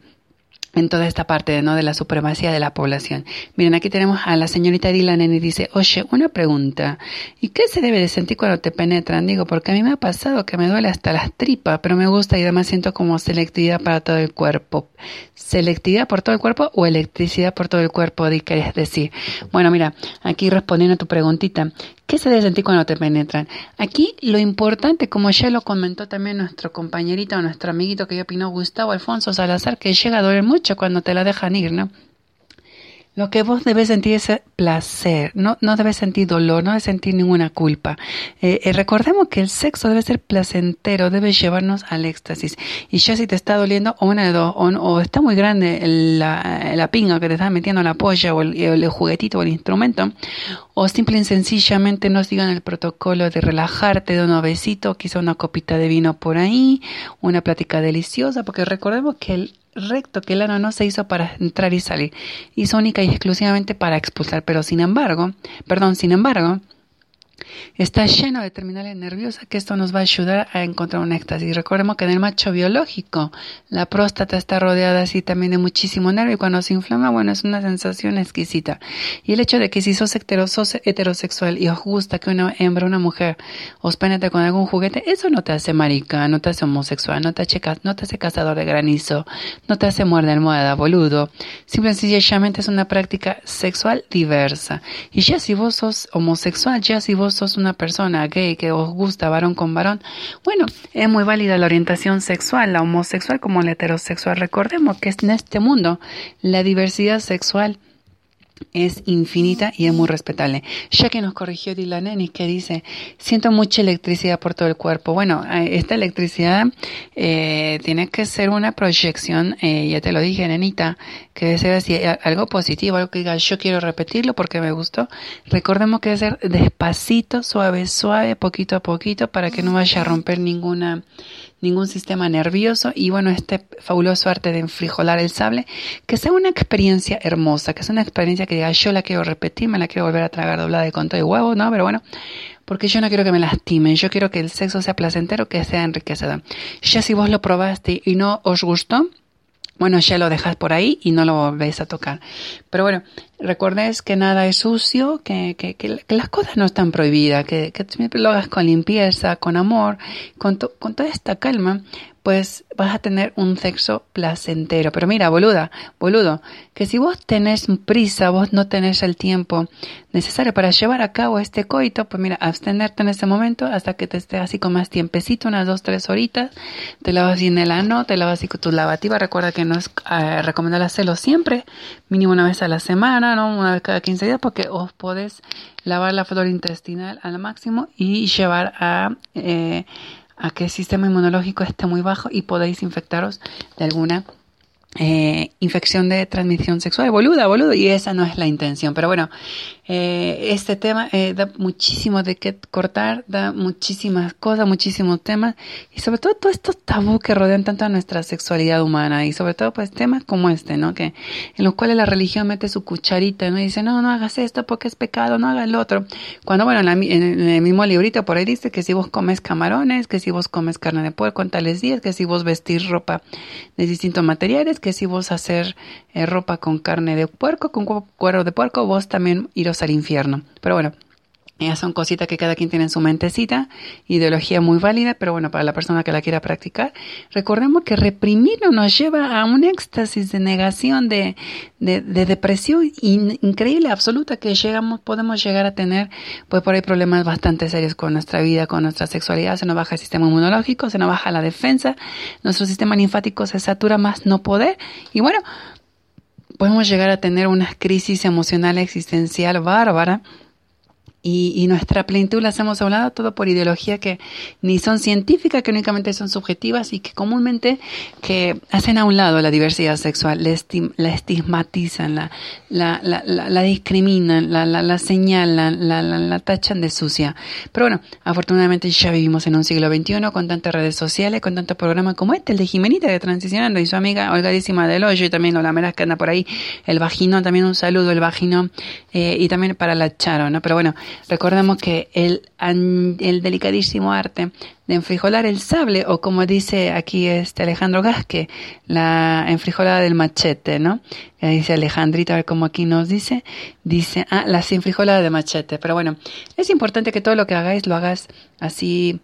Speaker 1: en toda esta parte ¿no? de la supremacía de la población. Miren, aquí tenemos a la señorita Dylan y dice, oye, una pregunta, ¿y qué se debe de sentir cuando te penetran? Digo, porque a mí me ha pasado que me duele hasta las tripas, pero me gusta y además siento como selectividad para todo el cuerpo. ¿Selectividad por todo el cuerpo o electricidad por todo el cuerpo, di- querés decir? Bueno, mira, aquí respondiendo a tu preguntita, ¿Qué se debe sentir cuando te penetran? Aquí lo importante, como ya lo comentó también nuestro compañerito, nuestro amiguito que ya opinó, Gustavo Alfonso Salazar, que llega a doler mucho cuando te la dejan ir, ¿no? Lo que vos debes sentir es placer, no, no debes sentir dolor, no debes sentir ninguna culpa. Eh, eh, recordemos que el sexo debe ser placentero, debe llevarnos al éxtasis. Y ya si te está doliendo, o una de dos, o, está muy grande la, la pinga que te está metiendo la polla, o el, el juguetito, o el instrumento, o simple y sencillamente no sigan el protocolo de relajarte, de un besito, quizá una copita de vino por ahí, una plática deliciosa, porque recordemos que el recto, que el ano no se hizo para entrar y salir, hizo única y exclusivamente para expulsar, pero sin embargo, perdón, sin embargo, está lleno de terminales nerviosas que esto nos va a ayudar a encontrar un éxtasis. Recordemos que en el macho biológico la próstata está rodeada así también de muchísimo nervio y cuando se inflama, bueno, es una sensación exquisita. Y el hecho de que si sos, hetero- sos heterosexual y os gusta que una hembra, una mujer, os penetre con algún juguete, eso no te hace marica, no te hace homosexual, no te hace, no te hace cazador de granizo, no te hace muerde almohada, boludo. Simple y sencillamente es una práctica sexual diversa. Y ya si vos sos homosexual, ya si vos sos una persona gay que os gusta varón con varón, bueno, es muy válida la orientación sexual, la homosexual como la heterosexual. Recordemos que en este mundo la diversidad sexual es infinita y es muy respetable. Ya que nos corrigió Dylan que dice, siento mucha electricidad por todo el cuerpo. Bueno, esta electricidad eh, tiene que ser una proyección, eh, ya te lo dije, nenita, que debe ser así, algo positivo, algo que diga, yo quiero repetirlo porque me gustó. Recordemos que debe ser despacito, suave, suave, poquito a poquito, para que no vaya a romper ninguna ningún sistema nervioso y bueno, este fabuloso arte de enfrijolar el sable, que sea una experiencia hermosa, que sea una experiencia que diga, yo la quiero repetir, me la quiero volver a tragar doblada de con todo y huevo, ¿no? Pero bueno, porque yo no quiero que me lastimen, yo quiero que el sexo sea placentero, que sea enriquecedor. Ya si vos lo probaste y no os gustó, bueno, ya lo dejas por ahí y no lo volvéis a tocar. Pero bueno, recordéis que nada es sucio, que, que, que, que las cosas no están prohibidas, que, que siempre lo hagas con limpieza, con amor, con, to- con toda esta calma, pues vas a tener un sexo placentero. Pero mira, boluda, boludo, que si vos tenés prisa, vos no tenés el tiempo necesario para llevar a cabo este coito, pues mira, abstenerte en ese momento hasta que te esté así con más tiempecito, unas dos, tres horitas, te lavas bien el ano, te lavas así con tu lavativa, recuerda que no es eh, recomendable hacerlo siempre, mínimo una vez a la semana, ¿no? Una vez cada 15 días, porque os podés lavar la flora intestinal al máximo y llevar a... Eh, a que el sistema inmunológico esté muy bajo y podéis infectaros de alguna eh, infección de transmisión sexual, boluda, boludo, y esa no es la intención. Pero bueno, eh, este tema eh, da muchísimo de qué cortar, da muchísimas cosas, muchísimos temas, y sobre todo todos estos tabú que rodean tanto a nuestra sexualidad humana, y sobre todo pues temas como este, ¿no? Que en los cuales la religión mete su cucharita, ¿no? Y dice, no, no hagas esto porque es pecado, no hagas lo otro. Cuando, bueno, en, la- en el mismo librito por ahí dice que si vos comes camarones, que si vos comes carne de puerco en tales días, que si vos vestís ropa de distintos materiales, que si vos hacer eh, ropa con carne de puerco, con cu- cuero de puerco, vos también iros al infierno. Pero bueno, esas son cositas que cada quien tiene en su mentecita, ideología muy válida, pero bueno, para la persona que la quiera practicar, recordemos que reprimirlo nos lleva a un éxtasis de negación, de, de, de depresión in- increíble, absoluta, que llegamos, podemos llegar a tener, pues por ahí problemas bastante serios con nuestra vida, con nuestra sexualidad, se nos baja el sistema inmunológico, se nos baja la defensa, nuestro sistema linfático se satura más no poder, y bueno, podemos llegar a tener una crisis emocional existencial bárbara y, y nuestra plenitud las hemos hablado todo por ideología que ni son científicas, que únicamente son subjetivas y que comúnmente que hacen a un lado la diversidad sexual, la, estim- la estigmatizan, la, la, la, la, la discriminan, la, la, la señalan, la, la, la tachan de sucia. Pero bueno, afortunadamente ya vivimos en un siglo XXI con tantas redes sociales, con tantos programas como este, el de Jimenita de Transicionando y su amiga Olgadísima del Hoyo y también Lola Meras que anda por ahí, el vagino, también un saludo, el vagino, eh, y también para la Charo, ¿no? Pero bueno, recordemos que el, el delicadísimo arte de enfrijolar el sable, o como dice aquí este Alejandro Gasque, la enfrijolada del machete, ¿no? Que dice Alejandrito, a ver cómo aquí nos dice, dice, ah, la enfrijolada de machete. Pero bueno, es importante que todo lo que hagáis lo hagas así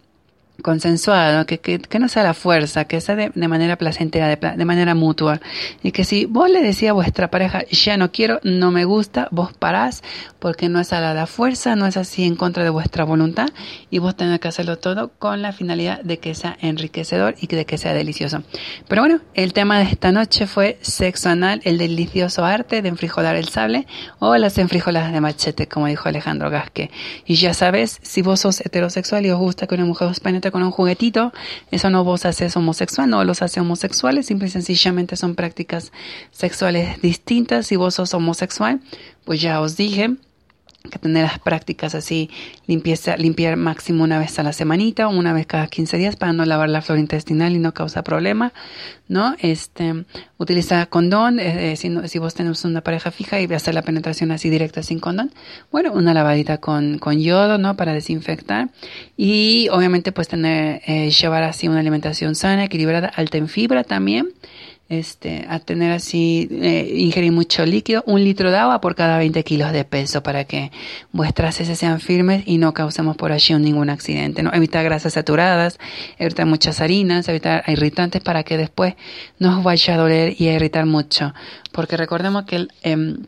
Speaker 1: consensuado, que, que, que no sea la fuerza, que sea de, de manera placentera, de, de manera mutua. Y que si vos le decís a vuestra pareja, ya no quiero, no me gusta, vos parás, porque no es a la de fuerza, no es así en contra de vuestra voluntad, y vos tenés que hacerlo todo con la finalidad de que sea enriquecedor y de que sea delicioso. Pero bueno, el tema de esta noche fue sexo anal, el delicioso arte de enfrijolar el sable o las enfrijoladas de machete, como dijo Alejandro Gasque. Y ya sabes, si vos sos heterosexual y os gusta que una mujer os penetre con un juguetito, eso no vos haces homosexual, no los hace homosexuales, simple y sencillamente son prácticas sexuales distintas. Si vos sos homosexual, pues ya os dije que tener las prácticas así, limpieza, limpiar máximo una vez a la semanita o una vez cada 15 días para no lavar la flora intestinal y no causar problema, ¿no? Este, utiliza condón, eh, eh, si, no- si vos tenés una pareja fija y hacer la penetración así directa sin condón, bueno, una lavadita con, con yodo, ¿no? Para desinfectar y obviamente pues tener, eh, llevar así una alimentación sana, equilibrada, alta en fibra también, este, a tener así, eh, ingerir mucho líquido, un litro de agua por cada 20 kilos de peso para que vuestras heces sean firmes y no causemos por allí ningún accidente, ¿no? Evitar grasas saturadas, evitar muchas harinas, evitar irritantes para que después no os vaya a doler y a irritar mucho. Porque recordemos que el, em,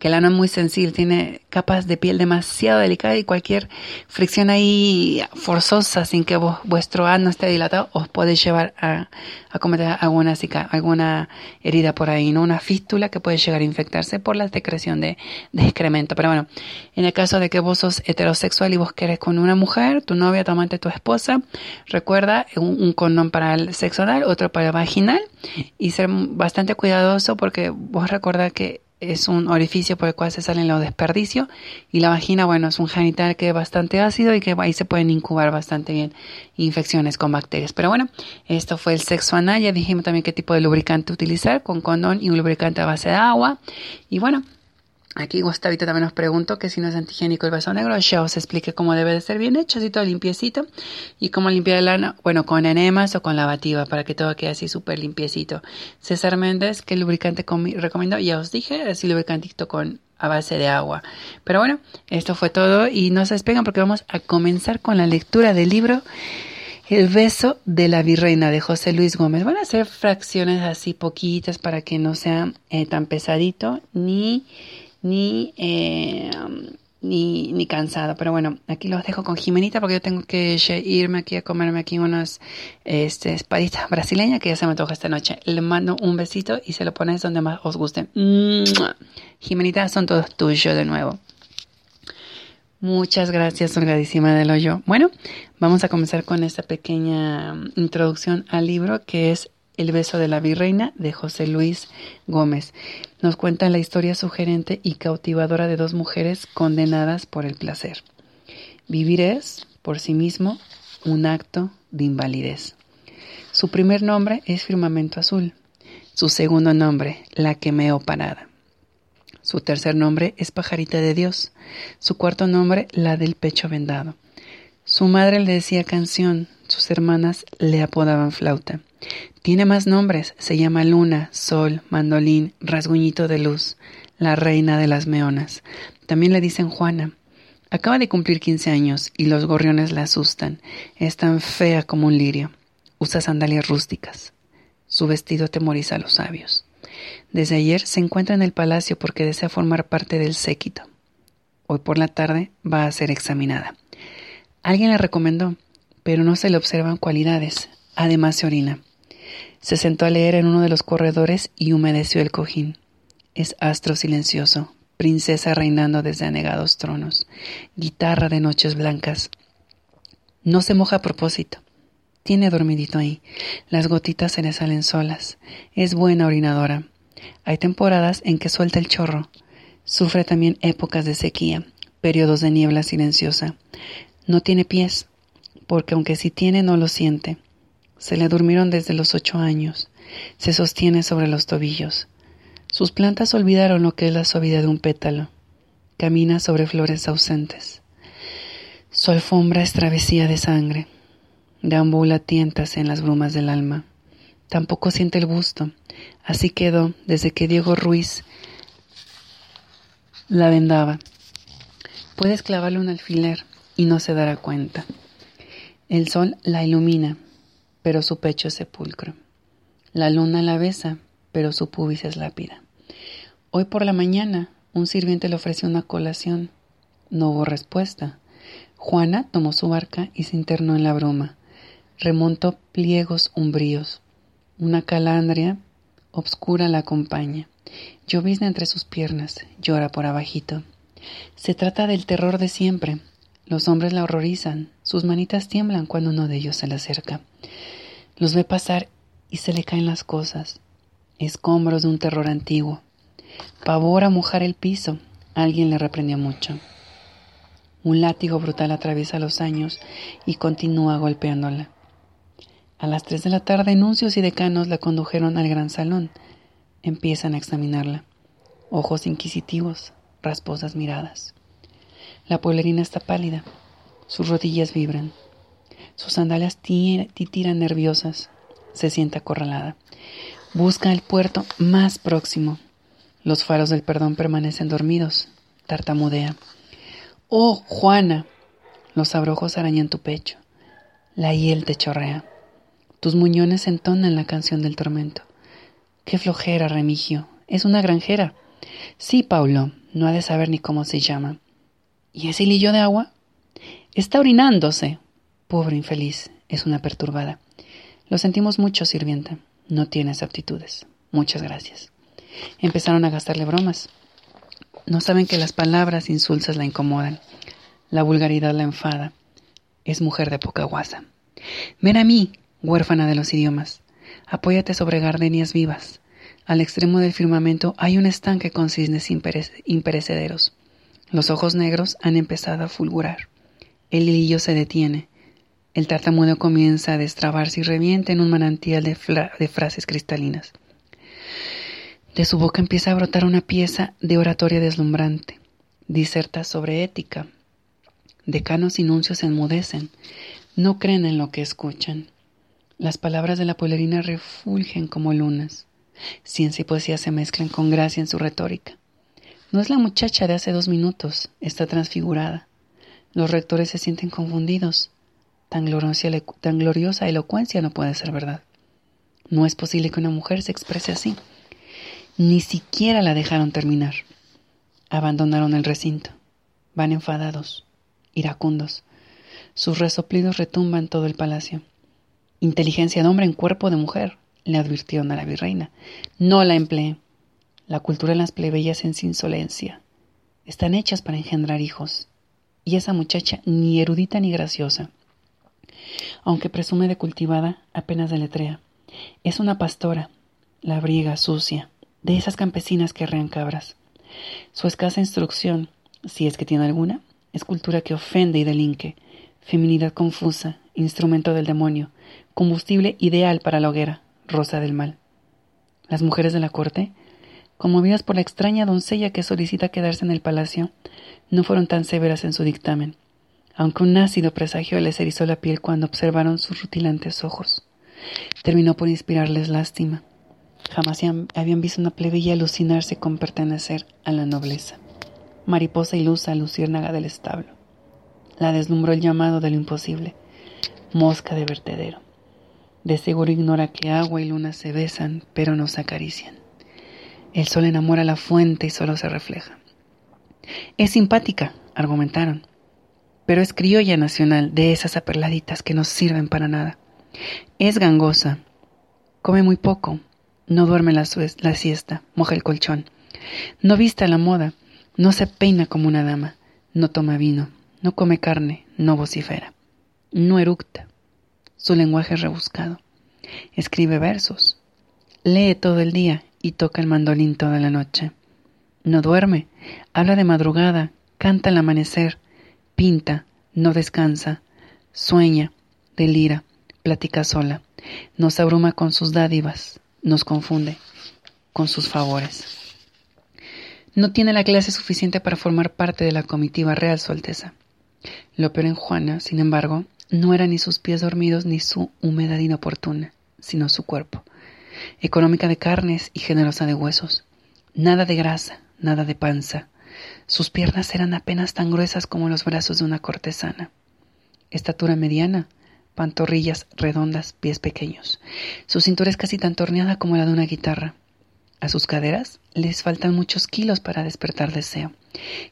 Speaker 1: que el ano es muy sensible, tiene capas de piel demasiado delicadas y cualquier fricción ahí forzosa sin que vos- vuestro ano esté dilatado os puede llevar a, a cometer alguna, herida por ahí, ¿no? Una fístula que puede llegar a infectarse por la secreción de, de excremento. Pero bueno, en el caso de que vos sos heterosexual y vos querés con una mujer, tu novia, tu amante, tu esposa, recuerda un, un condón para el sexo oral, otro para el vaginal y ser bastante cuidadoso porque vos recuerda que es un orificio por el cual se salen los desperdicios y la vagina, bueno, es un genital que es bastante ácido y que ahí se pueden incubar bastante bien infecciones con bacterias. Pero bueno, esto fue el sexo anal, ya dijimos también qué tipo de lubricante utilizar, con condón y un lubricante a base de agua. Y bueno, Aquí Gustavito también nos preguntó que si no es antigénico el vaso negro, ya os expliqué cómo debe de ser bien hecho, así todo limpiecito. Y cómo limpiar el ano, bueno, con enemas o con lavativa para que todo quede así súper limpiecito. César Méndez, ¿qué lubricante comi- recomendó? Ya os dije, así lubricantito con a base de agua. Pero bueno, esto fue todo y no se despegan porque vamos a comenzar con la lectura del libro El beso de la virreina de José Luis Gómez. Van a ser fracciones así poquitas para que no sea eh, tan pesadito ni ni, eh, ni ni cansado. Pero bueno, aquí los dejo con Jimenita porque yo tengo que irme aquí a comerme aquí unas este, espaditas brasileñas que ya se me antoja esta noche. Le mando un besito y se lo pones donde más os guste. Jimenita, son todos tuyos de nuevo. Muchas gracias, Holgadísima del Hoyo. Bueno, vamos a comenzar con esta pequeña mm, introducción al libro que es El beso de la virreina de José Luis Gómez. Nos cuenta la historia sugerente y cautivadora de dos mujeres condenadas por el placer. Vivir es, por sí mismo, un acto de invalidez. Su primer nombre es Firmamento Azul. Su segundo nombre, La que meo parada. Su tercer nombre es Pajarita de Dios. Su cuarto nombre, la del pecho vendado. Su madre le decía canción, sus hermanas le apodaban flauta. Tiene más nombres, se llama Luna, Sol, Mandolín, Rasguñito de Luz, la reina de las meonas. También le dicen Juana. Acaba de cumplir 15 años y los gorriones la asustan. Es tan fea como un lirio. Usa sandalias rústicas. Su vestido atemoriza a los sabios. Desde ayer se encuentra en el palacio porque desea formar parte del séquito. Hoy por la tarde va a ser examinada. Alguien la recomendó, pero no se le observan cualidades. Además se orina. Se sentó a leer en uno de los corredores y humedeció el cojín. Es astro silencioso, princesa reinando desde anegados tronos, guitarra de noches blancas. No se moja a propósito. Tiene dormidito ahí. Las gotitas se le salen solas. Es buena orinadora. Hay temporadas en que suelta el chorro. Sufre también épocas de sequía, periodos de niebla silenciosa. No tiene pies, porque aunque sí tiene no lo siente. Se le durmieron desde los ocho años. Se sostiene sobre los tobillos. Sus plantas olvidaron lo que es la suavidad de un pétalo. Camina sobre flores ausentes. Su alfombra es travesía de sangre. Deambula tientas en las brumas del alma. Tampoco siente el gusto. Así quedó desde que Diego Ruiz la vendaba. Puedes clavarle un alfiler y no se dará cuenta. El sol la ilumina, pero su pecho es sepulcro. La luna la besa, pero su pubis es lápida. Hoy por la mañana, un sirviente le ofreció una colación. No hubo respuesta. Juana tomó su barca y se internó en la bruma. Remontó pliegos umbríos. Una calandria obscura la acompaña. Llovizna entre sus piernas, llora por abajito. Se trata del terror de siempre. Los hombres la horrorizan, sus manitas tiemblan cuando uno de ellos se le acerca. Los ve pasar y se le caen las cosas, escombros de un terror antiguo. Pavor a mojar el piso, alguien le reprendió mucho. Un látigo brutal atraviesa los años y continúa golpeándola. A las tres de la tarde, nuncios y decanos la condujeron al gran salón. Empiezan a examinarla. Ojos inquisitivos, rasposas miradas. La pueblerina está pálida. Sus rodillas vibran. Sus sandalias titiran nerviosas. Se siente acorralada. Busca el puerto más próximo. Los faros del perdón permanecen dormidos. Tartamudea. Oh, Juana. Los abrojos arañan tu pecho. La hiel te chorrea. Tus muñones entonan la canción del tormento. Qué flojera, Remigio. Es una granjera. Sí, Paulo. No ha de saber ni cómo se llama. ¿Y ese hilillo de agua? Está orinándose. Pobre infeliz. Es una perturbada. Lo sentimos mucho, sirvienta. No tienes aptitudes. Muchas gracias. Empezaron a gastarle bromas. No saben que las palabras insulsas la incomodan. La vulgaridad la enfada. Es mujer de poca guasa. Ven a mí, huérfana de los idiomas. Apóyate sobre gardenias vivas. Al extremo del firmamento hay un estanque con cisnes imperecederos. Los ojos negros han empezado a fulgurar. El hilillo se detiene. El tartamudo comienza a destrabarse y revienta en un manantial de, frases cristalinas. De su boca empieza a brotar una pieza de oratoria deslumbrante. Diserta sobre ética. Decanos y nuncios se enmudecen. No creen en lo que escuchan. Las palabras de la pueblerina refulgen como lunas. Ciencia y poesía se mezclan con gracia en su retórica. No es la muchacha de hace dos minutos, está transfigurada. Los rectores se sienten confundidos. Tan gloriosa, tan gloriosa elocuencia no puede ser verdad. No es posible que una mujer se exprese así. Ni siquiera la dejaron terminar. Abandonaron el recinto. Van enfadados, iracundos. Sus resoplidos retumban todo el palacio. Inteligencia de hombre en cuerpo de mujer, le advirtieron a la virreina. No la emplee. La cultura en las plebeyas es insolencia. Están hechas para engendrar hijos. Y esa muchacha ni erudita ni graciosa. Aunque presume de cultivada, apenas deletrea. Es una pastora, labriega, sucia, de esas campesinas que arrean cabras. Su escasa instrucción, si es que tiene alguna, es cultura que ofende y delinque, feminidad confusa, instrumento del demonio, combustible ideal para la hoguera, rosa del mal. Las mujeres de la corte, conmovidas por la extraña doncella que solicita quedarse en el palacio, no fueron tan severas en su dictamen, aunque un ácido presagio les erizó la piel cuando observaron sus rutilantes ojos. Terminó por inspirarles lástima. Jamás habían visto una plebeya alucinarse con pertenecer a la nobleza. Mariposa ilusa, luciérnaga del establo. La deslumbró el llamado de lo imposible. Mosca de vertedero. De seguro ignora que agua y luna se besan, pero no se acarician. El sol enamora la fuente y solo se refleja. Es simpática, argumentaron, pero es criolla nacional de esas aperladitas que no sirven para nada. Es gangosa, come muy poco, no duerme la, la siesta, moja el colchón, no vista la moda, no se peina como una dama, no toma vino, no come carne, no vocifera, no eructa. Su lenguaje es rebuscado. Escribe versos, lee todo el día y toca el mandolín toda la noche. No duerme, habla de madrugada, canta al amanecer, pinta, no descansa, sueña, delira, platica sola, nos abruma con sus dádivas, nos confunde con sus favores. No tiene la clase suficiente para formar parte de la comitiva real, Su Alteza. Lo peor en Juana, sin embargo, no era ni sus pies dormidos ni su humedad inoportuna, sino su cuerpo. Económica de carnes y generosa de huesos. Nada de grasa, nada de panza. Sus piernas eran apenas tan gruesas como los brazos de una cortesana. Estatura mediana, pantorrillas redondas, pies pequeños. Su cintura es casi tan torneada como la de una guitarra. A sus caderas les faltan muchos kilos para despertar deseo.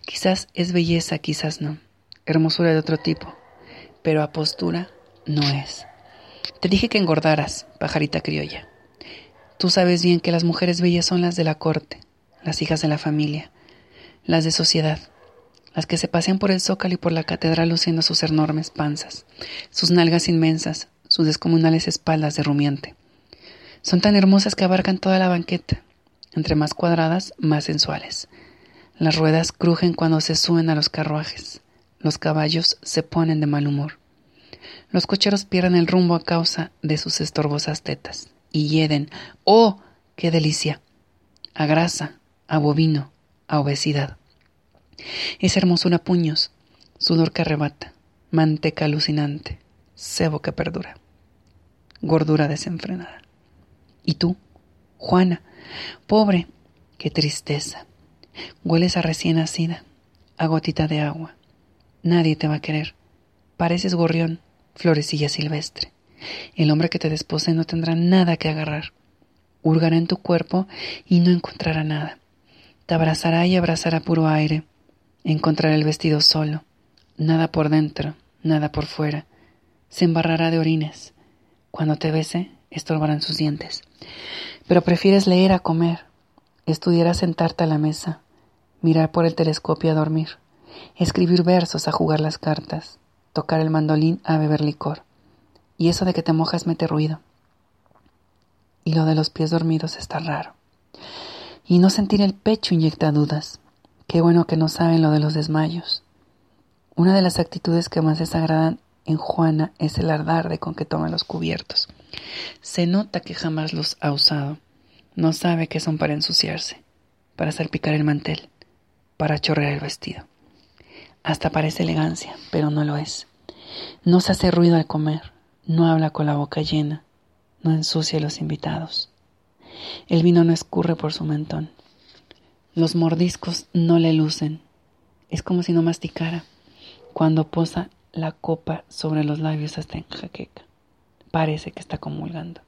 Speaker 1: Quizás es belleza, quizás no. Hermosura de otro tipo. Pero a postura no es. Te dije que engordaras, pajarita criolla. Tú sabes bien que las mujeres bellas son las de la corte, las hijas de la familia, las de sociedad, las que se pasean por el zócalo y por la catedral luciendo sus enormes panzas, sus nalgas inmensas, sus descomunales espaldas de rumiante. Son tan hermosas que abarcan toda la banqueta, entre más cuadradas, más sensuales. Las ruedas crujen cuando se suben a los carruajes, los caballos se ponen de mal humor. Los cocheros pierden el rumbo a causa de sus estorbosas tetas y hieden, ¡oh, qué delicia! A grasa, a bovino, a obesidad. Es hermosura puños, sudor que arrebata, manteca alucinante, cebo que perdura, gordura desenfrenada. ¿Y tú, Juana, pobre, qué tristeza? Hueles a recién nacida, a gotita de agua. Nadie te va a querer. Pareces gorrión, florecilla silvestre. El hombre que te despose no tendrá nada que agarrar. Hurgará en tu cuerpo y no encontrará nada. Te abrazará y abrazará puro aire. Encontrará el vestido solo. Nada por dentro, nada por fuera. Se embarrará de orines. Cuando te bese, estorbarán sus dientes. Pero prefieres leer a comer, estudiar a sentarte a la mesa, mirar por el telescopio a dormir, escribir versos a jugar las cartas, tocar el mandolín a beber licor. Y eso de que te mojas mete ruido. Y lo de los pies dormidos está raro. Y no sentir el pecho inyecta dudas. Qué bueno que no saben lo de los desmayos. Una de las actitudes que más desagradan en Juana es el ardarde con que toma los cubiertos. Se nota que jamás los ha usado. No sabe que son para ensuciarse, para salpicar el mantel, para chorrear el vestido. Hasta parece elegancia, pero no lo es. No se hace ruido al comer, no habla con la boca llena, no ensucia a los invitados. El vino no escurre por su mentón. Los mordiscos no le lucen. Es como si no masticara. Cuando posa, la copa sobre los labios hasta en jaqueca. Parece que está comulgando.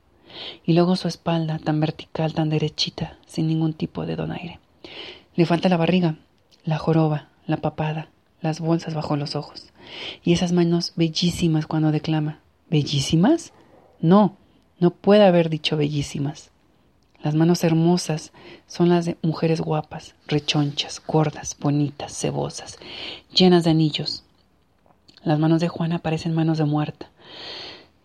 Speaker 1: Y luego su espalda, tan vertical, tan derechita, sin ningún tipo de donaire. Le falta la barriga, la joroba, la papada, las bolsas bajo los ojos. Y esas manos bellísimas cuando declama. ¿Bellísimas? No, no puede haber dicho bellísimas. Las manos hermosas son las de mujeres guapas, rechonchas, gordas, bonitas, cebosas, llenas de anillos. Las manos de Juana parecen manos de muerta,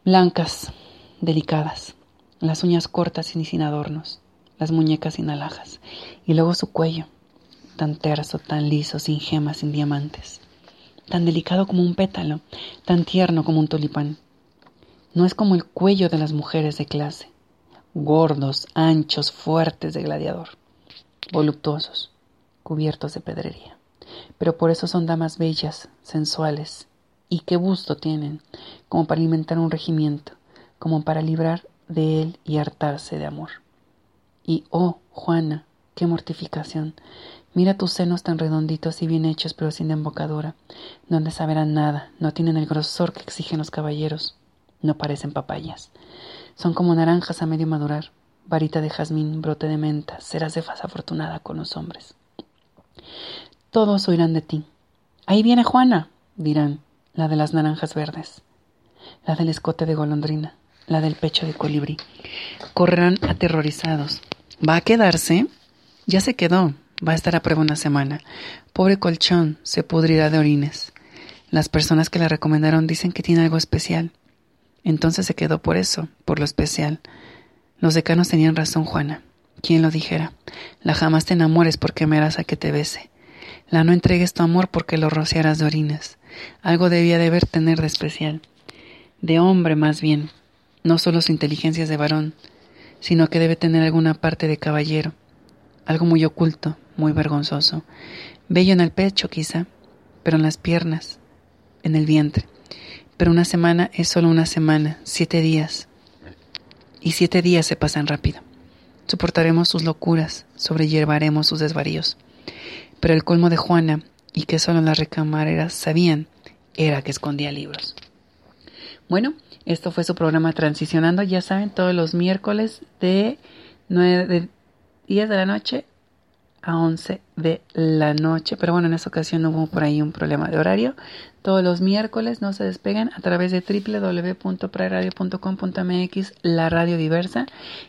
Speaker 1: blancas, delicadas, las uñas cortas y sin adornos, las muñecas sin alhajas, y luego su cuello, tan terso, tan liso, sin gemas, sin diamantes, tan delicado como un pétalo, tan tierno como un tulipán. No es como el cuello de las mujeres de clase, gordos, anchos, fuertes de gladiador, voluptuosos, cubiertos de pedrería. Pero por eso son damas bellas, sensuales, y qué gusto tienen, como para alimentar un regimiento, como para librar de él y hartarse de amor. Y oh, Juana, qué mortificación. Mira tus senos tan redonditos y bien hechos, pero sin embocadura. No han nada, no tienen el grosor que exigen los caballeros. No parecen papayas. Son como naranjas a medio madurar, varita de jazmín, brote de menta, serás desafortunada con los hombres. Todos oirán de ti. Ahí viene Juana, dirán, la de las naranjas verdes, la del escote de golondrina, la del pecho de colibrí. Correrán aterrorizados. ¿Va a quedarse? Ya se quedó. Va a estar a prueba una semana. Pobre colchón, se pudrirá de orines. Las personas que la recomendaron dicen que tiene algo especial. Entonces se quedó por eso, por lo especial. Los decanos tenían razón, Juana. ¿Quién lo dijera? La jamás te enamores porque merás a que te bese. La no entregues tu amor porque lo rociarás de orines. Algo debía de ver tener de especial. De hombre más bien. No solo su inteligencia es de varón, sino que debe tener alguna parte de caballero. Algo muy oculto, muy vergonzoso. Bello en el pecho, quizá, pero en las piernas, en el vientre. Pero una semana es solo una semana, siete días. Y siete días se pasan rápido. Soportaremos sus locuras, sobrellevaremos sus desvaríos. Pero el colmo de Juana, y que solo las recamareras sabían, era que escondía libros. Bueno, esto fue su programa Transicionando, ya saben, todos los miércoles de, 9, de 10 de la noche a 11 de la noche, pero bueno, en esta ocasión hubo por ahí un problema de horario. Todos los miércoles no se despeguen a través de www.praradio.com.mx, la radio diversa,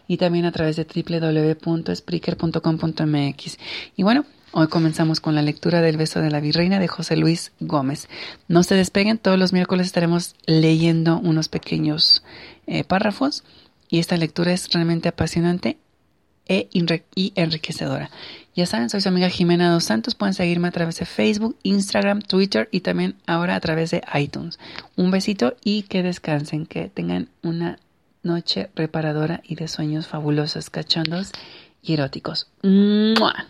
Speaker 1: y también a través de www.spreaker.com.mx. Y bueno, Hoy comenzamos con la lectura del beso de la virreina de José Luis Gómez. No se despeguen, todos los miércoles estaremos leyendo unos pequeños eh, párrafos y esta lectura es realmente apasionante e y enriquecedora. Ya saben, soy su amiga Jimena Dos Santos. Pueden seguirme a través de Facebook, Instagram, Twitter y también ahora a través de iTunes. Un besito y que descansen, que tengan una noche reparadora y de sueños fabulosos, cachondos y eróticos. ¡Mua!